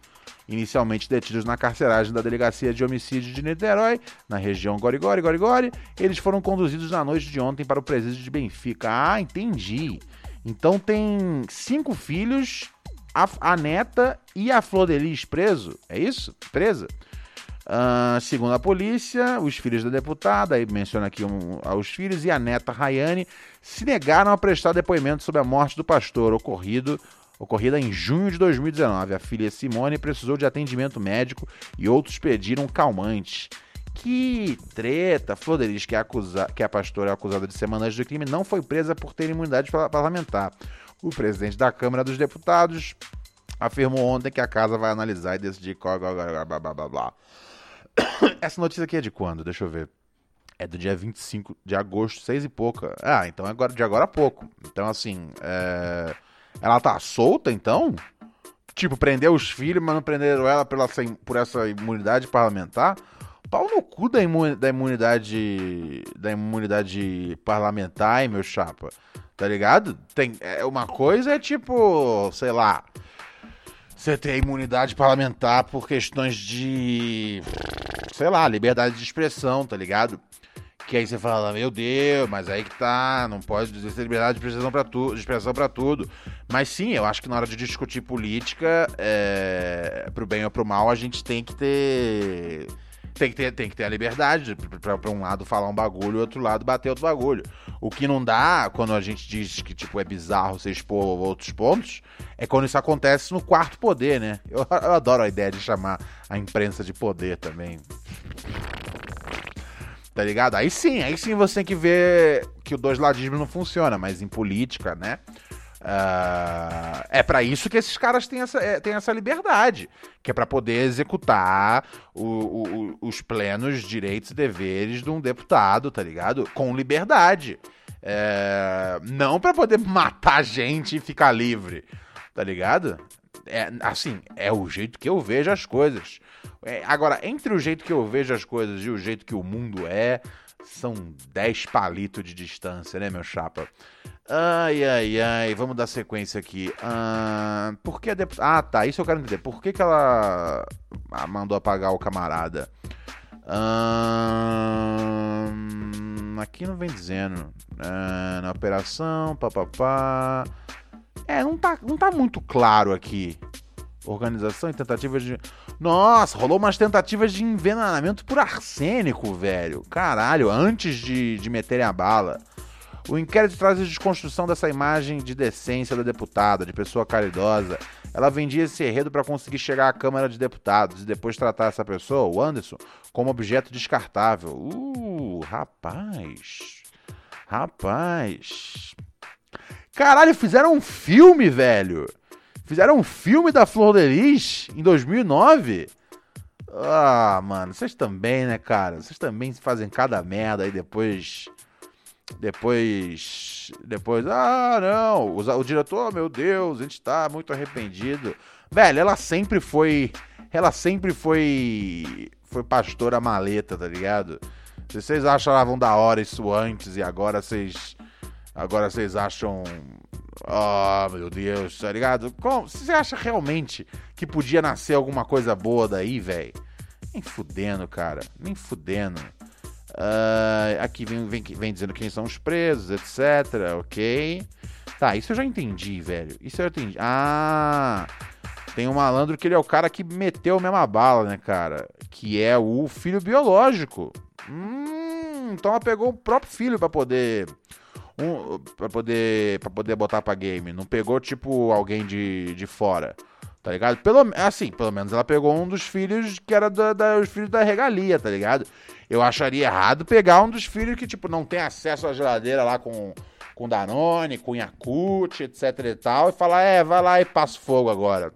Inicialmente detidos na carceragem da Delegacia de Homicídio de Niterói, na região Gorigori, Gorigori, eles foram conduzidos na noite de ontem para o presídio de Benfica. Ah, entendi. Então tem cinco filhos, a, a neta e a Flor de Lis preso, é isso? Presa? Uh, segundo a polícia, os filhos da deputada, aí menciona aqui um, os filhos, e a neta Rayane se negaram a prestar depoimento sobre a morte do pastor ocorrido ocorrida em junho de 2019. A filha Simone precisou de atendimento médico e outros pediram calmantes. Que treta! Flor que, é que é a pastora é acusada de ser mandante do crime, não foi presa por ter imunidade parlamentar. O presidente da Câmara dos Deputados afirmou ontem que a casa vai analisar e decidir qual. Blá, blá, blá, blá. Essa notícia aqui é de quando? Deixa eu ver. É do dia 25 de agosto, seis e pouca. Ah, então é agora, de agora a pouco. Então, assim. É... Ela tá solta, então? Tipo, prendeu os filhos, mas não prenderam ela pela, por essa imunidade parlamentar? Pau no cu da, da imunidade. Da imunidade parlamentar, hein, meu chapa? Tá ligado? Tem, é, uma coisa é tipo, sei lá. Você tem imunidade parlamentar por questões de. Sei lá, liberdade de expressão, tá ligado? Que aí você fala, meu Deus, mas aí que tá, não pode dizer liberdade de expressão para tudo, de expressão para tudo. Mas sim, eu acho que na hora de discutir política, é, pro bem ou pro mal, a gente tem que ter tem que ter, tem que ter a liberdade para um lado falar um bagulho e outro lado bater outro bagulho. O que não dá, quando a gente diz que tipo é bizarro você expor outros pontos, é quando isso acontece no quarto poder, né? Eu, eu adoro a ideia de chamar a imprensa de poder também. Tá ligado? Aí sim, aí sim você tem que ver que o dois ladismo não funciona, mas em política, né? Uh, é para isso que esses caras têm essa, é, têm essa liberdade, que é para poder executar o, o, os plenos direitos e deveres de um deputado, tá ligado? Com liberdade. É, não para poder matar gente e ficar livre, tá ligado? É, assim, é o jeito que eu vejo as coisas. É, agora, entre o jeito que eu vejo as coisas e o jeito que o mundo é, são 10 palitos de distância, né, meu chapa? Ai, ai, ai, vamos dar sequência aqui. Ah, por que a deputada. Ah, tá, isso eu quero entender. Por que, que ela mandou apagar o camarada? Ah, aqui não vem dizendo. Ah, na operação, papapá. É, não tá, não tá muito claro aqui. Organização e tentativas de. Nossa, rolou umas tentativas de envenenamento por arsênico, velho. Caralho, antes de, de meterem a bala. O inquérito traz a desconstrução dessa imagem de decência da deputada, de pessoa caridosa. Ela vendia esse enredo para conseguir chegar à Câmara de Deputados e depois tratar essa pessoa, o Anderson, como objeto descartável. Uh, rapaz. Rapaz. Caralho, fizeram um filme, velho. Fizeram um filme da Flor de Lis em 2009. Ah, mano, vocês também, né, cara? Vocês também fazem cada merda aí depois depois, depois, ah, não, o, o diretor, oh, meu Deus, a gente tá muito arrependido. Velho, ela sempre foi, ela sempre foi, foi pastora maleta, tá ligado? Se vocês achavam da hora isso antes e agora vocês, agora vocês acham, oh, meu Deus, tá ligado? Como, você acha realmente que podia nascer alguma coisa boa daí, velho? Nem fudendo, cara, nem fudendo. Uh, aqui vem, vem, vem dizendo quem são os presos, etc. Ok. Tá, isso eu já entendi, velho. Isso eu entendi. Ah, tem um malandro que ele é o cara que meteu a mesma bala, né, cara? Que é o filho biológico. Hum, então ela pegou o próprio filho para poder. Um, pra poder para poder botar pra game. Não pegou, tipo, alguém de, de fora. Tá ligado? Pelo, assim, pelo menos ela pegou um dos filhos que era da, da, os filhos da regalia, tá ligado? Eu acharia errado pegar um dos filhos que, tipo, não tem acesso à geladeira lá com, com Danone, com Yakut, etc e tal, e falar, é, vai lá e passa fogo agora.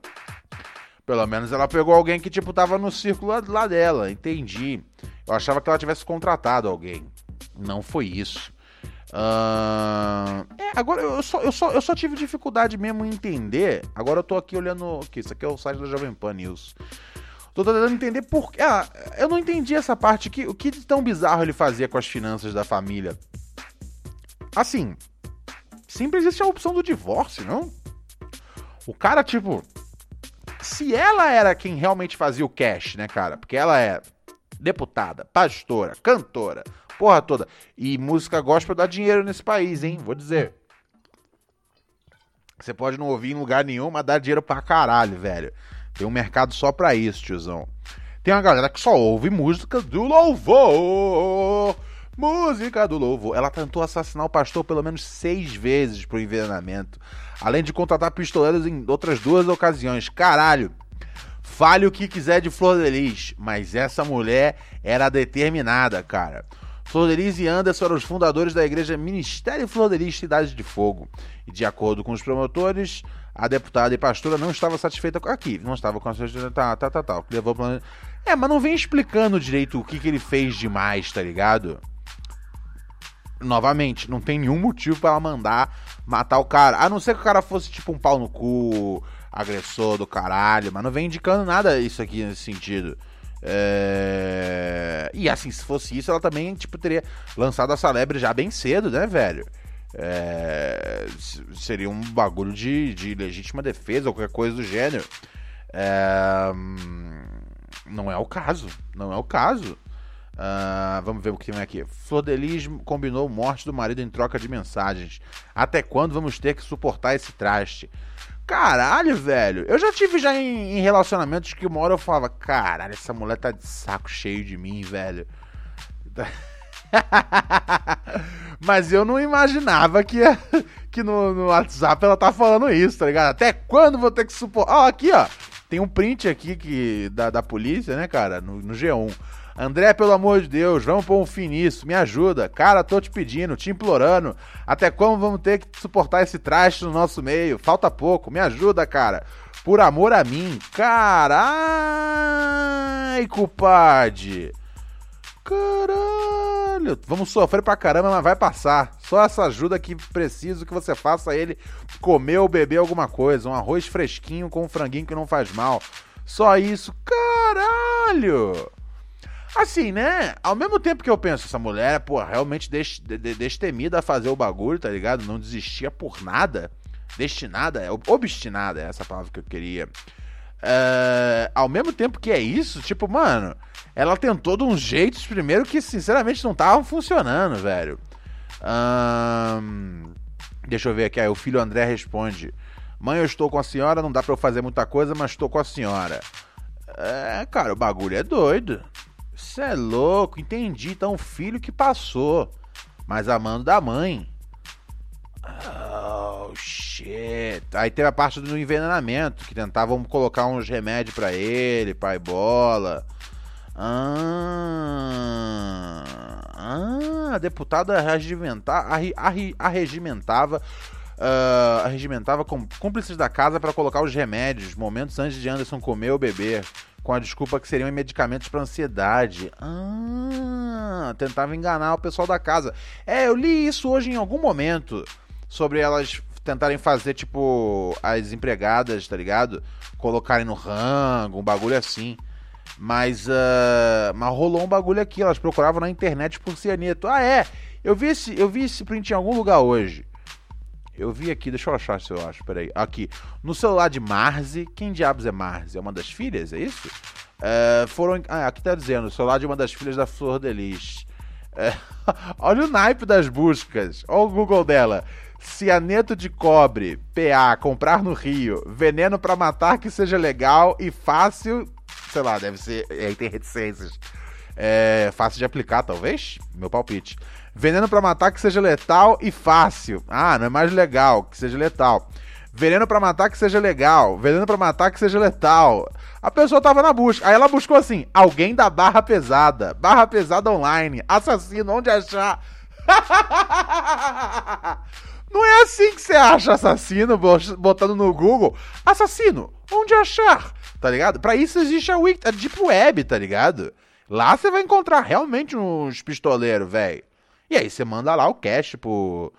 Pelo menos ela pegou alguém que, tipo, tava no círculo lá dela, entendi. Eu achava que ela tivesse contratado alguém. Não foi isso. Uh... É, agora eu só, eu, só, eu só tive dificuldade mesmo em entender. Agora eu tô aqui olhando. Aqui, isso aqui é o site da Jovem Pan News. Tô tentando entender por que. Ah, eu não entendi essa parte. Que, o que tão bizarro ele fazia com as finanças da família? Assim, sempre existe a opção do divórcio, não? O cara, tipo. Se ela era quem realmente fazia o cash, né, cara? Porque ela é deputada, pastora, cantora, porra toda. E música gospel dá dinheiro nesse país, hein? Vou dizer. Você pode não ouvir em lugar nenhum, mas dá dinheiro pra caralho, velho. Tem um mercado só pra isso, tiozão. Tem uma galera que só ouve música do louvor. Música do louvor. Ela tentou assassinar o pastor pelo menos seis vezes por envenenamento. Além de contratar pistoleiros em outras duas ocasiões. Caralho. Fale o que quiser de Flor de Lis, mas essa mulher era determinada, cara. Flor de Lis e Anderson eram os fundadores da igreja Ministério Flor de Lis Cidade de Fogo. E de acordo com os promotores, a deputada e pastora não estava satisfeita com aqui, não estava com a tá, tá, tá, tá, levou plano... É, mas não vem explicando direito o que, que ele fez demais, tá ligado? Novamente, não tem nenhum motivo para ela mandar matar o cara. A não ser que o cara fosse tipo um pau no cu, agressor do caralho, mas não vem indicando nada isso aqui nesse sentido. É... E assim, se fosse isso, ela também tipo, teria lançado a Celebre já bem cedo, né, velho? É, seria um bagulho de, de legítima defesa ou qualquer coisa do gênero. É, não é o caso. Não é o caso. Uh, vamos ver o que tem aqui. Flor Delis combinou morte do marido em troca de mensagens. Até quando vamos ter que suportar esse traste? Caralho, velho. Eu já tive já em, em relacionamentos que uma hora eu falava: Caralho, essa mulher tá de saco cheio de mim, velho. Mas eu não imaginava que, que no, no, WhatsApp ela tá falando isso, tá ligado? Até quando vou ter que suportar. Ó, aqui, ó. Tem um print aqui que, da, da polícia, né, cara? No, no G1. André, pelo amor de Deus, vamos pôr um fim nisso, me ajuda. Cara, tô te pedindo, te implorando. Até como vamos ter que suportar esse traste no nosso meio? Falta pouco, me ajuda, cara. Por amor a mim. Carai, culpade. Caralho. Vamos sofrer pra caramba, mas vai passar. Só essa ajuda que preciso que você faça ele comer ou beber alguma coisa. Um arroz fresquinho com um franguinho que não faz mal. Só isso. Caralho. Assim, né? Ao mesmo tempo que eu penso, essa mulher pô, realmente des de destemida a fazer o bagulho, tá ligado? Não desistia por nada. Destinada, é obstinada, é essa palavra que eu queria. Uh, ao mesmo tempo que é isso, tipo, mano, ela tentou de uns jeitos primeiro que sinceramente não estavam funcionando, velho. Um, deixa eu ver aqui, aí o filho André responde: Mãe, eu estou com a senhora, não dá pra eu fazer muita coisa, mas estou com a senhora. É, cara, o bagulho é doido. Você é louco, entendi. Então, filho que passou, mas amando da mãe. Oh, shit. Aí teve a parte do envenenamento, que tentavam colocar uns remédios para ele, pai bola. Ah, ah, a deputada arregimentava, uh, com cúmplices da casa para colocar os remédios momentos antes de Anderson comer ou beber, com a desculpa que seriam medicamentos para ansiedade. Ah, tentava enganar o pessoal da casa. É, eu li isso hoje em algum momento sobre elas tentarem fazer, tipo, as empregadas, tá ligado? Colocarem no rango, um bagulho assim. Mas, uh, mas rolou um bagulho aqui, elas procuravam na internet por cianeto. Ah, é? Eu vi esse, eu vi esse print em algum lugar hoje. Eu vi aqui, deixa eu achar se eu acho, peraí. Aqui, no celular de Marzi, quem diabos é Marzi? É uma das filhas, é isso? É, foram, ah, aqui tá dizendo, celular de uma das filhas da Flor Delis. É, olha o naipe das buscas. Olha o Google dela. Cianeto de cobre, PA, comprar no Rio. Veneno para matar que seja legal e fácil. Sei lá, deve ser. Aí tem reticências. É, fácil de aplicar, talvez? Meu palpite. Veneno para matar que seja letal e fácil. Ah, não é mais legal, que seja letal. Veneno para matar que seja legal. Veneno para matar que seja letal. A pessoa tava na busca. Aí ela buscou assim: alguém da barra pesada. Barra pesada online. Assassino, onde achar? Não é assim que você acha assassino, botando no Google. Assassino, onde achar? Tá ligado? Pra isso existe a, Wiki, a Deep Web, tá ligado? Lá você vai encontrar realmente uns pistoleiros, velho. E aí você manda lá o cash pro,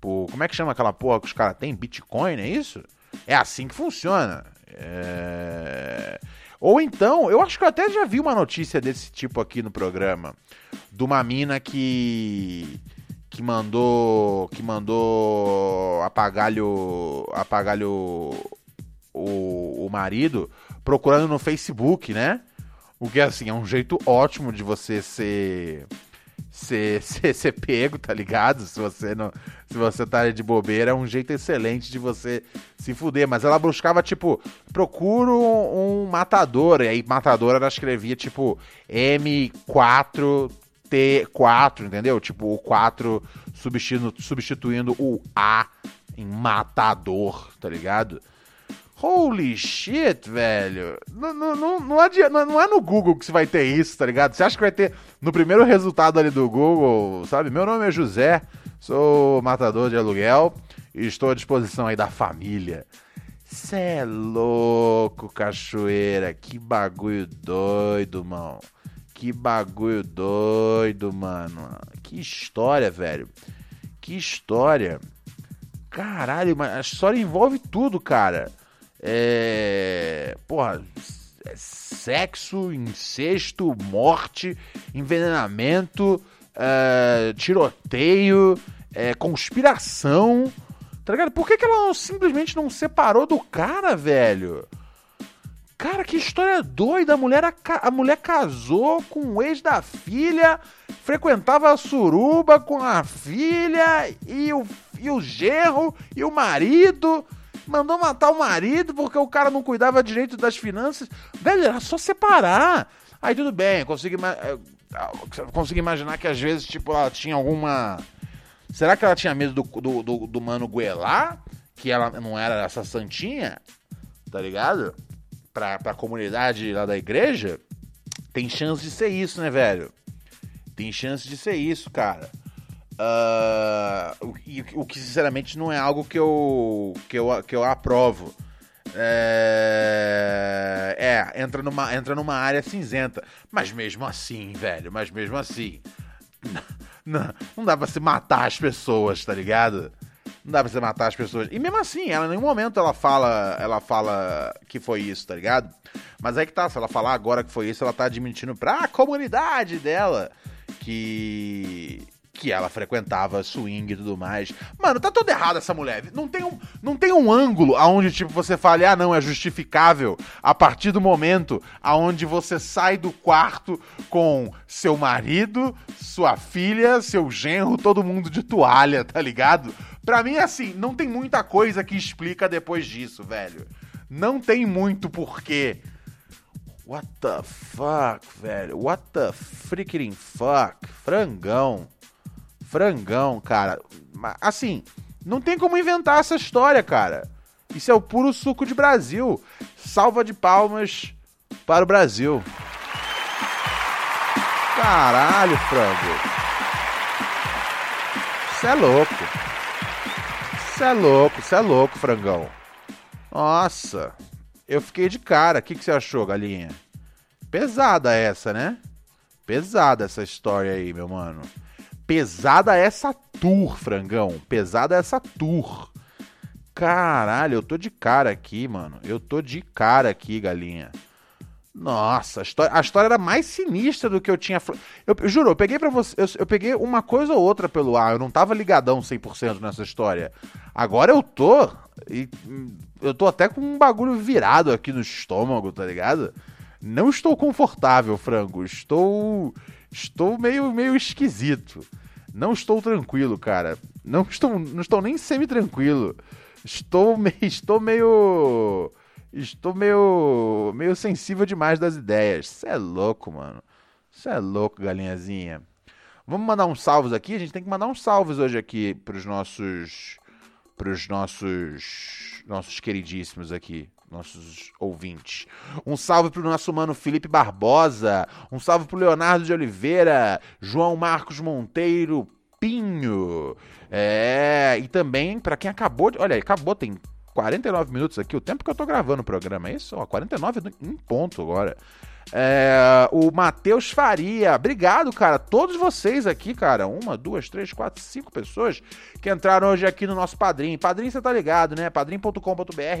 pro. Como é que chama aquela porra que os caras têm? Bitcoin, é isso? É assim que funciona. É... Ou então, eu acho que eu até já vi uma notícia desse tipo aqui no programa. De uma mina que que mandou que mandou apagar-lhe apagar o, o marido procurando no Facebook, né? O que assim é um jeito ótimo de você ser ser, ser, ser pego, tá ligado? Se você não se você tá de bobeira, é um jeito excelente de você se fuder, mas ela buscava tipo, procuro um matador, e aí matador ela escrevia tipo M4 T4, entendeu? Tipo, o 4 substituindo, substituindo o A em matador, tá ligado? Holy shit, velho. Não, não, não, não, não é no Google que você vai ter isso, tá ligado? Você acha que vai ter no primeiro resultado ali do Google, sabe? Meu nome é José, sou matador de aluguel e estou à disposição aí da família. Cê é louco, cachoeira. Que bagulho doido, mano. Que bagulho doido, mano. Que história, velho. Que história. Caralho, mas a história envolve tudo, cara. É. Porra. É sexo, incesto, morte, envenenamento, é, tiroteio, é, conspiração. Tá ligado? Por que, que ela simplesmente não separou do cara, velho? Cara, que história doida. A mulher, a, a mulher casou com o ex da filha, frequentava a suruba com a filha e o, e o genro e o marido. Mandou matar o marido porque o cara não cuidava direito das finanças. Velho, era só separar. Aí tudo bem, consigo, eh, consigo imaginar que às vezes, tipo, ela tinha alguma. Será que ela tinha medo do, do, do, do mano Guelá? Que ela não era essa santinha? Tá ligado? pra, pra comunidade lá da igreja, Tem chance de ser isso, né, velho? Tem chance de ser isso, cara. Uh, o, o, que sinceramente não é algo que eu, que eu, que eu aprovo. É, é, entra, numa, entra numa área cinzenta. Mas mesmo assim, velho, mas mesmo assim. Não, não dá pra se matar as pessoas, tá ligado? Não dá pra você matar as pessoas. E mesmo assim, ela em nenhum momento ela fala, ela fala que foi isso, tá ligado? Mas aí que tá, se ela falar agora que foi isso, ela tá admitindo pra comunidade dela que que ela frequentava swing e tudo mais. Mano, tá tudo errado essa mulher. Não tem um, não tem um ângulo aonde tipo você fale, ah, não, é justificável a partir do momento aonde você sai do quarto com seu marido, sua filha, seu genro, todo mundo de toalha, tá ligado? Pra mim, assim, não tem muita coisa que explica depois disso, velho. Não tem muito porquê. What the fuck, velho? What the freaking fuck? Frangão. Frangão, cara. Assim, não tem como inventar essa história, cara. Isso é o puro suco de Brasil. Salva de palmas para o Brasil. Caralho, frango. Você é louco. Você é louco, você é louco, frangão. Nossa, eu fiquei de cara. O que, que você achou, galinha? Pesada essa, né? Pesada essa história aí, meu mano. Pesada essa tour, frangão. Pesada essa tour. Caralho, eu tô de cara aqui, mano. Eu tô de cara aqui, galinha. Nossa, a história, a história era mais sinistra do que eu tinha. Eu, eu juro, eu peguei para você. Eu, eu, peguei uma coisa ou outra pelo ar. Eu não tava ligadão 100% nessa história. Agora eu tô. E, eu tô até com um bagulho virado aqui no estômago, tá ligado? Não estou confortável, frango. Estou. Estou meio, meio esquisito. Não estou tranquilo, cara. Não estou, não estou nem semi-tranquilo. Estou, meio, estou meio. Estou meio. meio sensível demais das ideias. Você é louco, mano. Você é louco, galinhazinha. Vamos mandar uns salvos aqui? A gente tem que mandar uns salvos hoje aqui pros nossos. pros nossos. nossos queridíssimos aqui nossos ouvintes. Um salve pro nosso mano Felipe Barbosa, um salve pro Leonardo de Oliveira, João Marcos Monteiro Pinho. É, e também para quem acabou de, olha, acabou tem 49 minutos aqui, o tempo que eu tô gravando o programa, é isso? Ó, 49 em ponto agora. É, o Matheus Faria, obrigado, cara. Todos vocês aqui, cara. Uma, duas, três, quatro, cinco pessoas que entraram hoje aqui no nosso padrinho. Padrinho, você tá ligado, né? padrim.com.br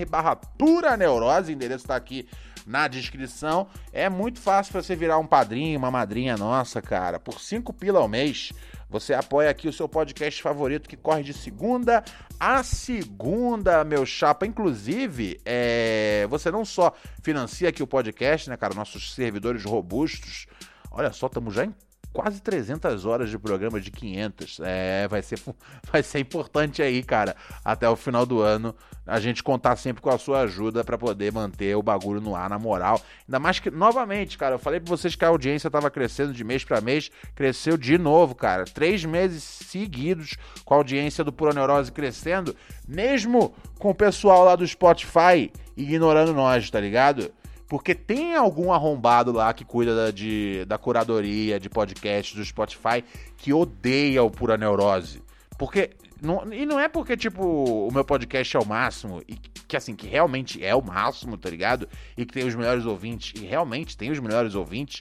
barra pura neurose. O endereço tá aqui na descrição. É muito fácil você virar um padrinho, uma madrinha nossa, cara. Por cinco pila ao mês. Você apoia aqui o seu podcast favorito que corre de segunda a segunda, meu chapa. Inclusive, é... você não só financia aqui o podcast, né, cara? Nossos servidores robustos. Olha só, estamos já em quase 300 horas de programa de 500. É, vai ser, vai ser importante aí, cara, até o final do ano, a gente contar sempre com a sua ajuda para poder manter o bagulho no ar, na moral. Ainda mais que, novamente, cara, eu falei pra vocês que a audiência tava crescendo de mês para mês, cresceu de novo, cara. Três meses seguidos com a audiência do Pura Neurose crescendo, mesmo com o pessoal lá do Spotify ignorando nós, tá ligado? Porque tem algum arrombado lá que cuida da, de, da curadoria de podcast do Spotify que odeia o Pura Neurose. Porque. Não, e não é porque, tipo, o meu podcast é o máximo, e que assim, que realmente é o máximo, tá ligado? E que tem os melhores ouvintes, e realmente tem os melhores ouvintes,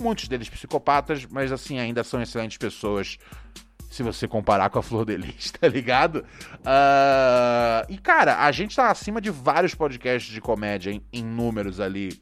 muitos deles psicopatas, mas assim, ainda são excelentes pessoas se você comparar com a Flor de tá ligado? Uh, e, cara, a gente tá acima de vários podcasts de comédia em, em números ali.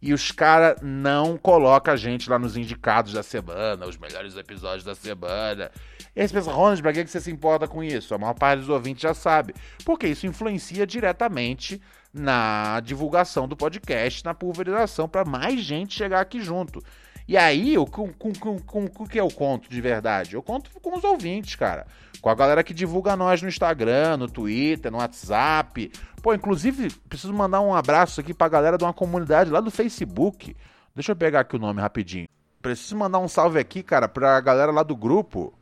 E os caras não colocam a gente lá nos indicados da semana, os melhores episódios da semana. E aí você pensa, Ronald, pra que você se importa com isso? A maior parte dos ouvintes já sabe. Porque isso influencia diretamente na divulgação do podcast, na pulverização, para mais gente chegar aqui junto. E aí, com, com, com, com o que eu conto de verdade? Eu conto com os ouvintes, cara. Com a galera que divulga nós no Instagram, no Twitter, no WhatsApp. Pô, inclusive, preciso mandar um abraço aqui pra galera de uma comunidade lá do Facebook. Deixa eu pegar aqui o nome rapidinho. Preciso mandar um salve aqui, cara, pra galera lá do grupo.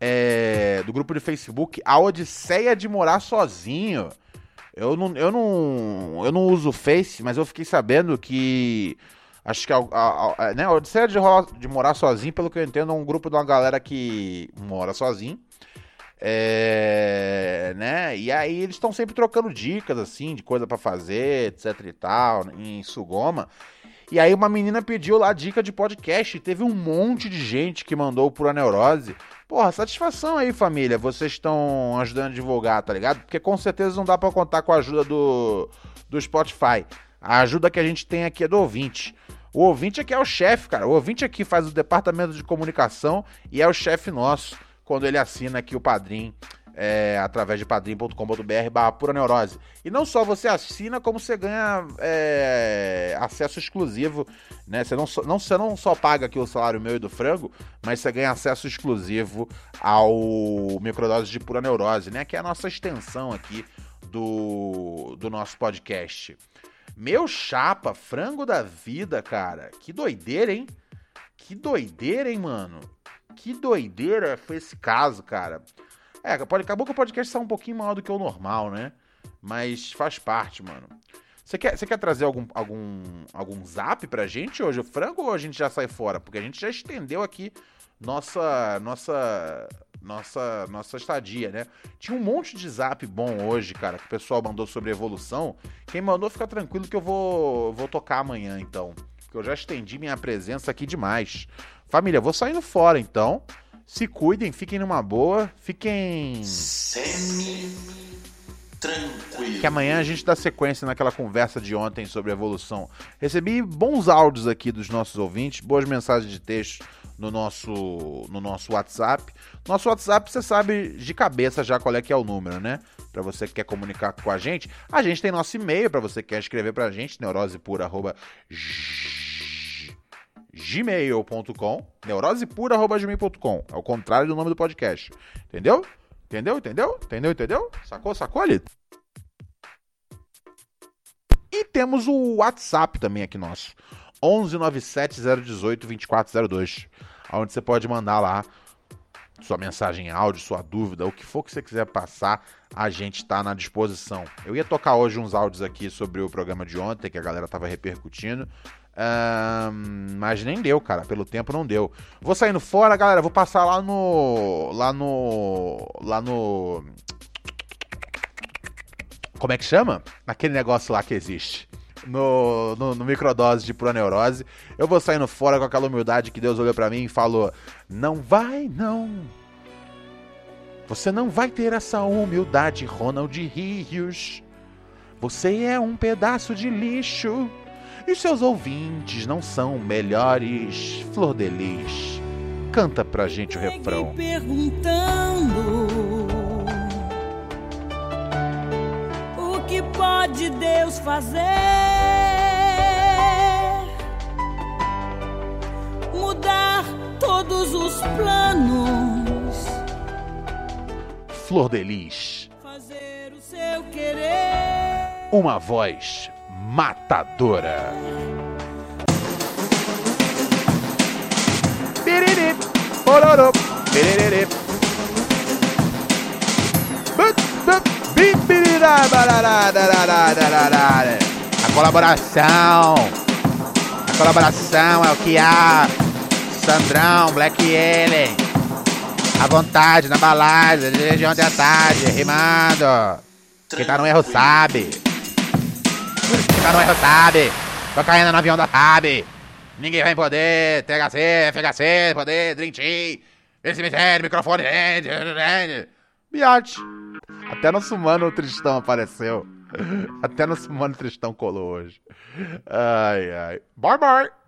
É, do grupo de Facebook, a Odisseia de Morar Sozinho. Eu não, eu não, eu não uso o Face, mas eu fiquei sabendo que Acho que a, a, a, né, a Odisseia de, de morar sozinho, pelo que eu entendo, é um grupo de uma galera que mora sozinho. É, né? E aí eles estão sempre trocando dicas assim de coisa pra fazer, etc e tal, em Sugoma. E aí uma menina pediu lá dica de podcast e teve um monte de gente que mandou por a neurose. Porra, satisfação aí, família. Vocês estão ajudando a divulgar, tá ligado? Porque com certeza não dá pra contar com a ajuda do, do Spotify. A ajuda que a gente tem aqui é do ouvinte. O ouvinte aqui é o chefe, cara. O ouvinte aqui faz o departamento de comunicação e é o chefe nosso quando ele assina aqui o Padrim. é, através de padrim.com.br barra pura neurose. E não só você assina, como você ganha é, acesso exclusivo, né? Você não, só- não, você não só paga aqui o salário meu e do frango, mas você ganha acesso exclusivo ao microdose de pura neurose, né? Que é a nossa extensão aqui do, do nosso podcast. Meu chapa, frango da vida, cara. Que doideira, hein? Que doideira, hein, mano? Que doideira foi esse caso, cara. É, pode, acabou que o podcast saiu um pouquinho maior do que o normal, né? Mas faz parte, mano. Você quer, você quer trazer algum, algum, algum zap pra gente hoje, o frango, ou a gente já sai fora? Porque a gente já estendeu aqui nossa nossa nossa nossa estadia, né? Tinha um monte de zap bom hoje, cara, que o pessoal mandou sobre evolução. Quem mandou, fica tranquilo que eu vou vou tocar amanhã, então. Porque eu já estendi minha presença aqui demais. Família, vou saindo fora, então. Se cuidem, fiquem numa boa, fiquem Tranquilo. que amanhã a gente dá sequência naquela conversa de ontem sobre evolução. Recebi bons áudios aqui dos nossos ouvintes, boas mensagens de texto no nosso, no nosso WhatsApp. Nosso WhatsApp, você sabe de cabeça já qual é que é o número, né? Para você que quer comunicar com a gente. A gente tem nosso e-mail para você que quer escrever pra gente, neurosepura@gmail.com, neurosepura@gmail.com. É o contrário do nome do podcast. Entendeu? Entendeu? Entendeu? Entendeu? Entendeu? Sacou? Sacou ali? E temos o WhatsApp também aqui nosso. 11 97 018 2402. Onde você pode mandar lá sua mensagem em áudio, sua dúvida, o que for que você quiser passar, a gente está na disposição. Eu ia tocar hoje uns áudios aqui sobre o programa de ontem, que a galera tava repercutindo. Ahn, mas nem deu, cara. Pelo tempo não deu. Vou saindo fora, galera. Vou passar lá no. Lá no. Lá no. Como é que chama? Naquele negócio lá que existe. No, no, no microdose de pura neurose. Eu vou saindo fora com aquela humildade que Deus olhou pra mim e falou: Não vai, não. Você não vai ter essa humildade, Ronald Rios. Você é um pedaço de lixo. E seus ouvintes não são melhores. Flor de Lis, canta pra gente o refrão. perguntando o que pode Deus fazer mudar todos os planos Flor de Lis, fazer o seu querer uma voz matadora. A colaboração. A colaboração é o que há. Sandrão, Black Alien. À vontade, na balada, desde ontem à tarde, rimando. Quem tá no erro sabe. Tá no erro sabe. Tô caindo no avião da FAB. Ninguém vai poder. THC, FHC, poder, Dream Team. Esse cemitério, microfone. Biate. Até nosso mano Tristão apareceu. Até nosso mano Tristão colou hoje. Ai, ai. Bye, bye.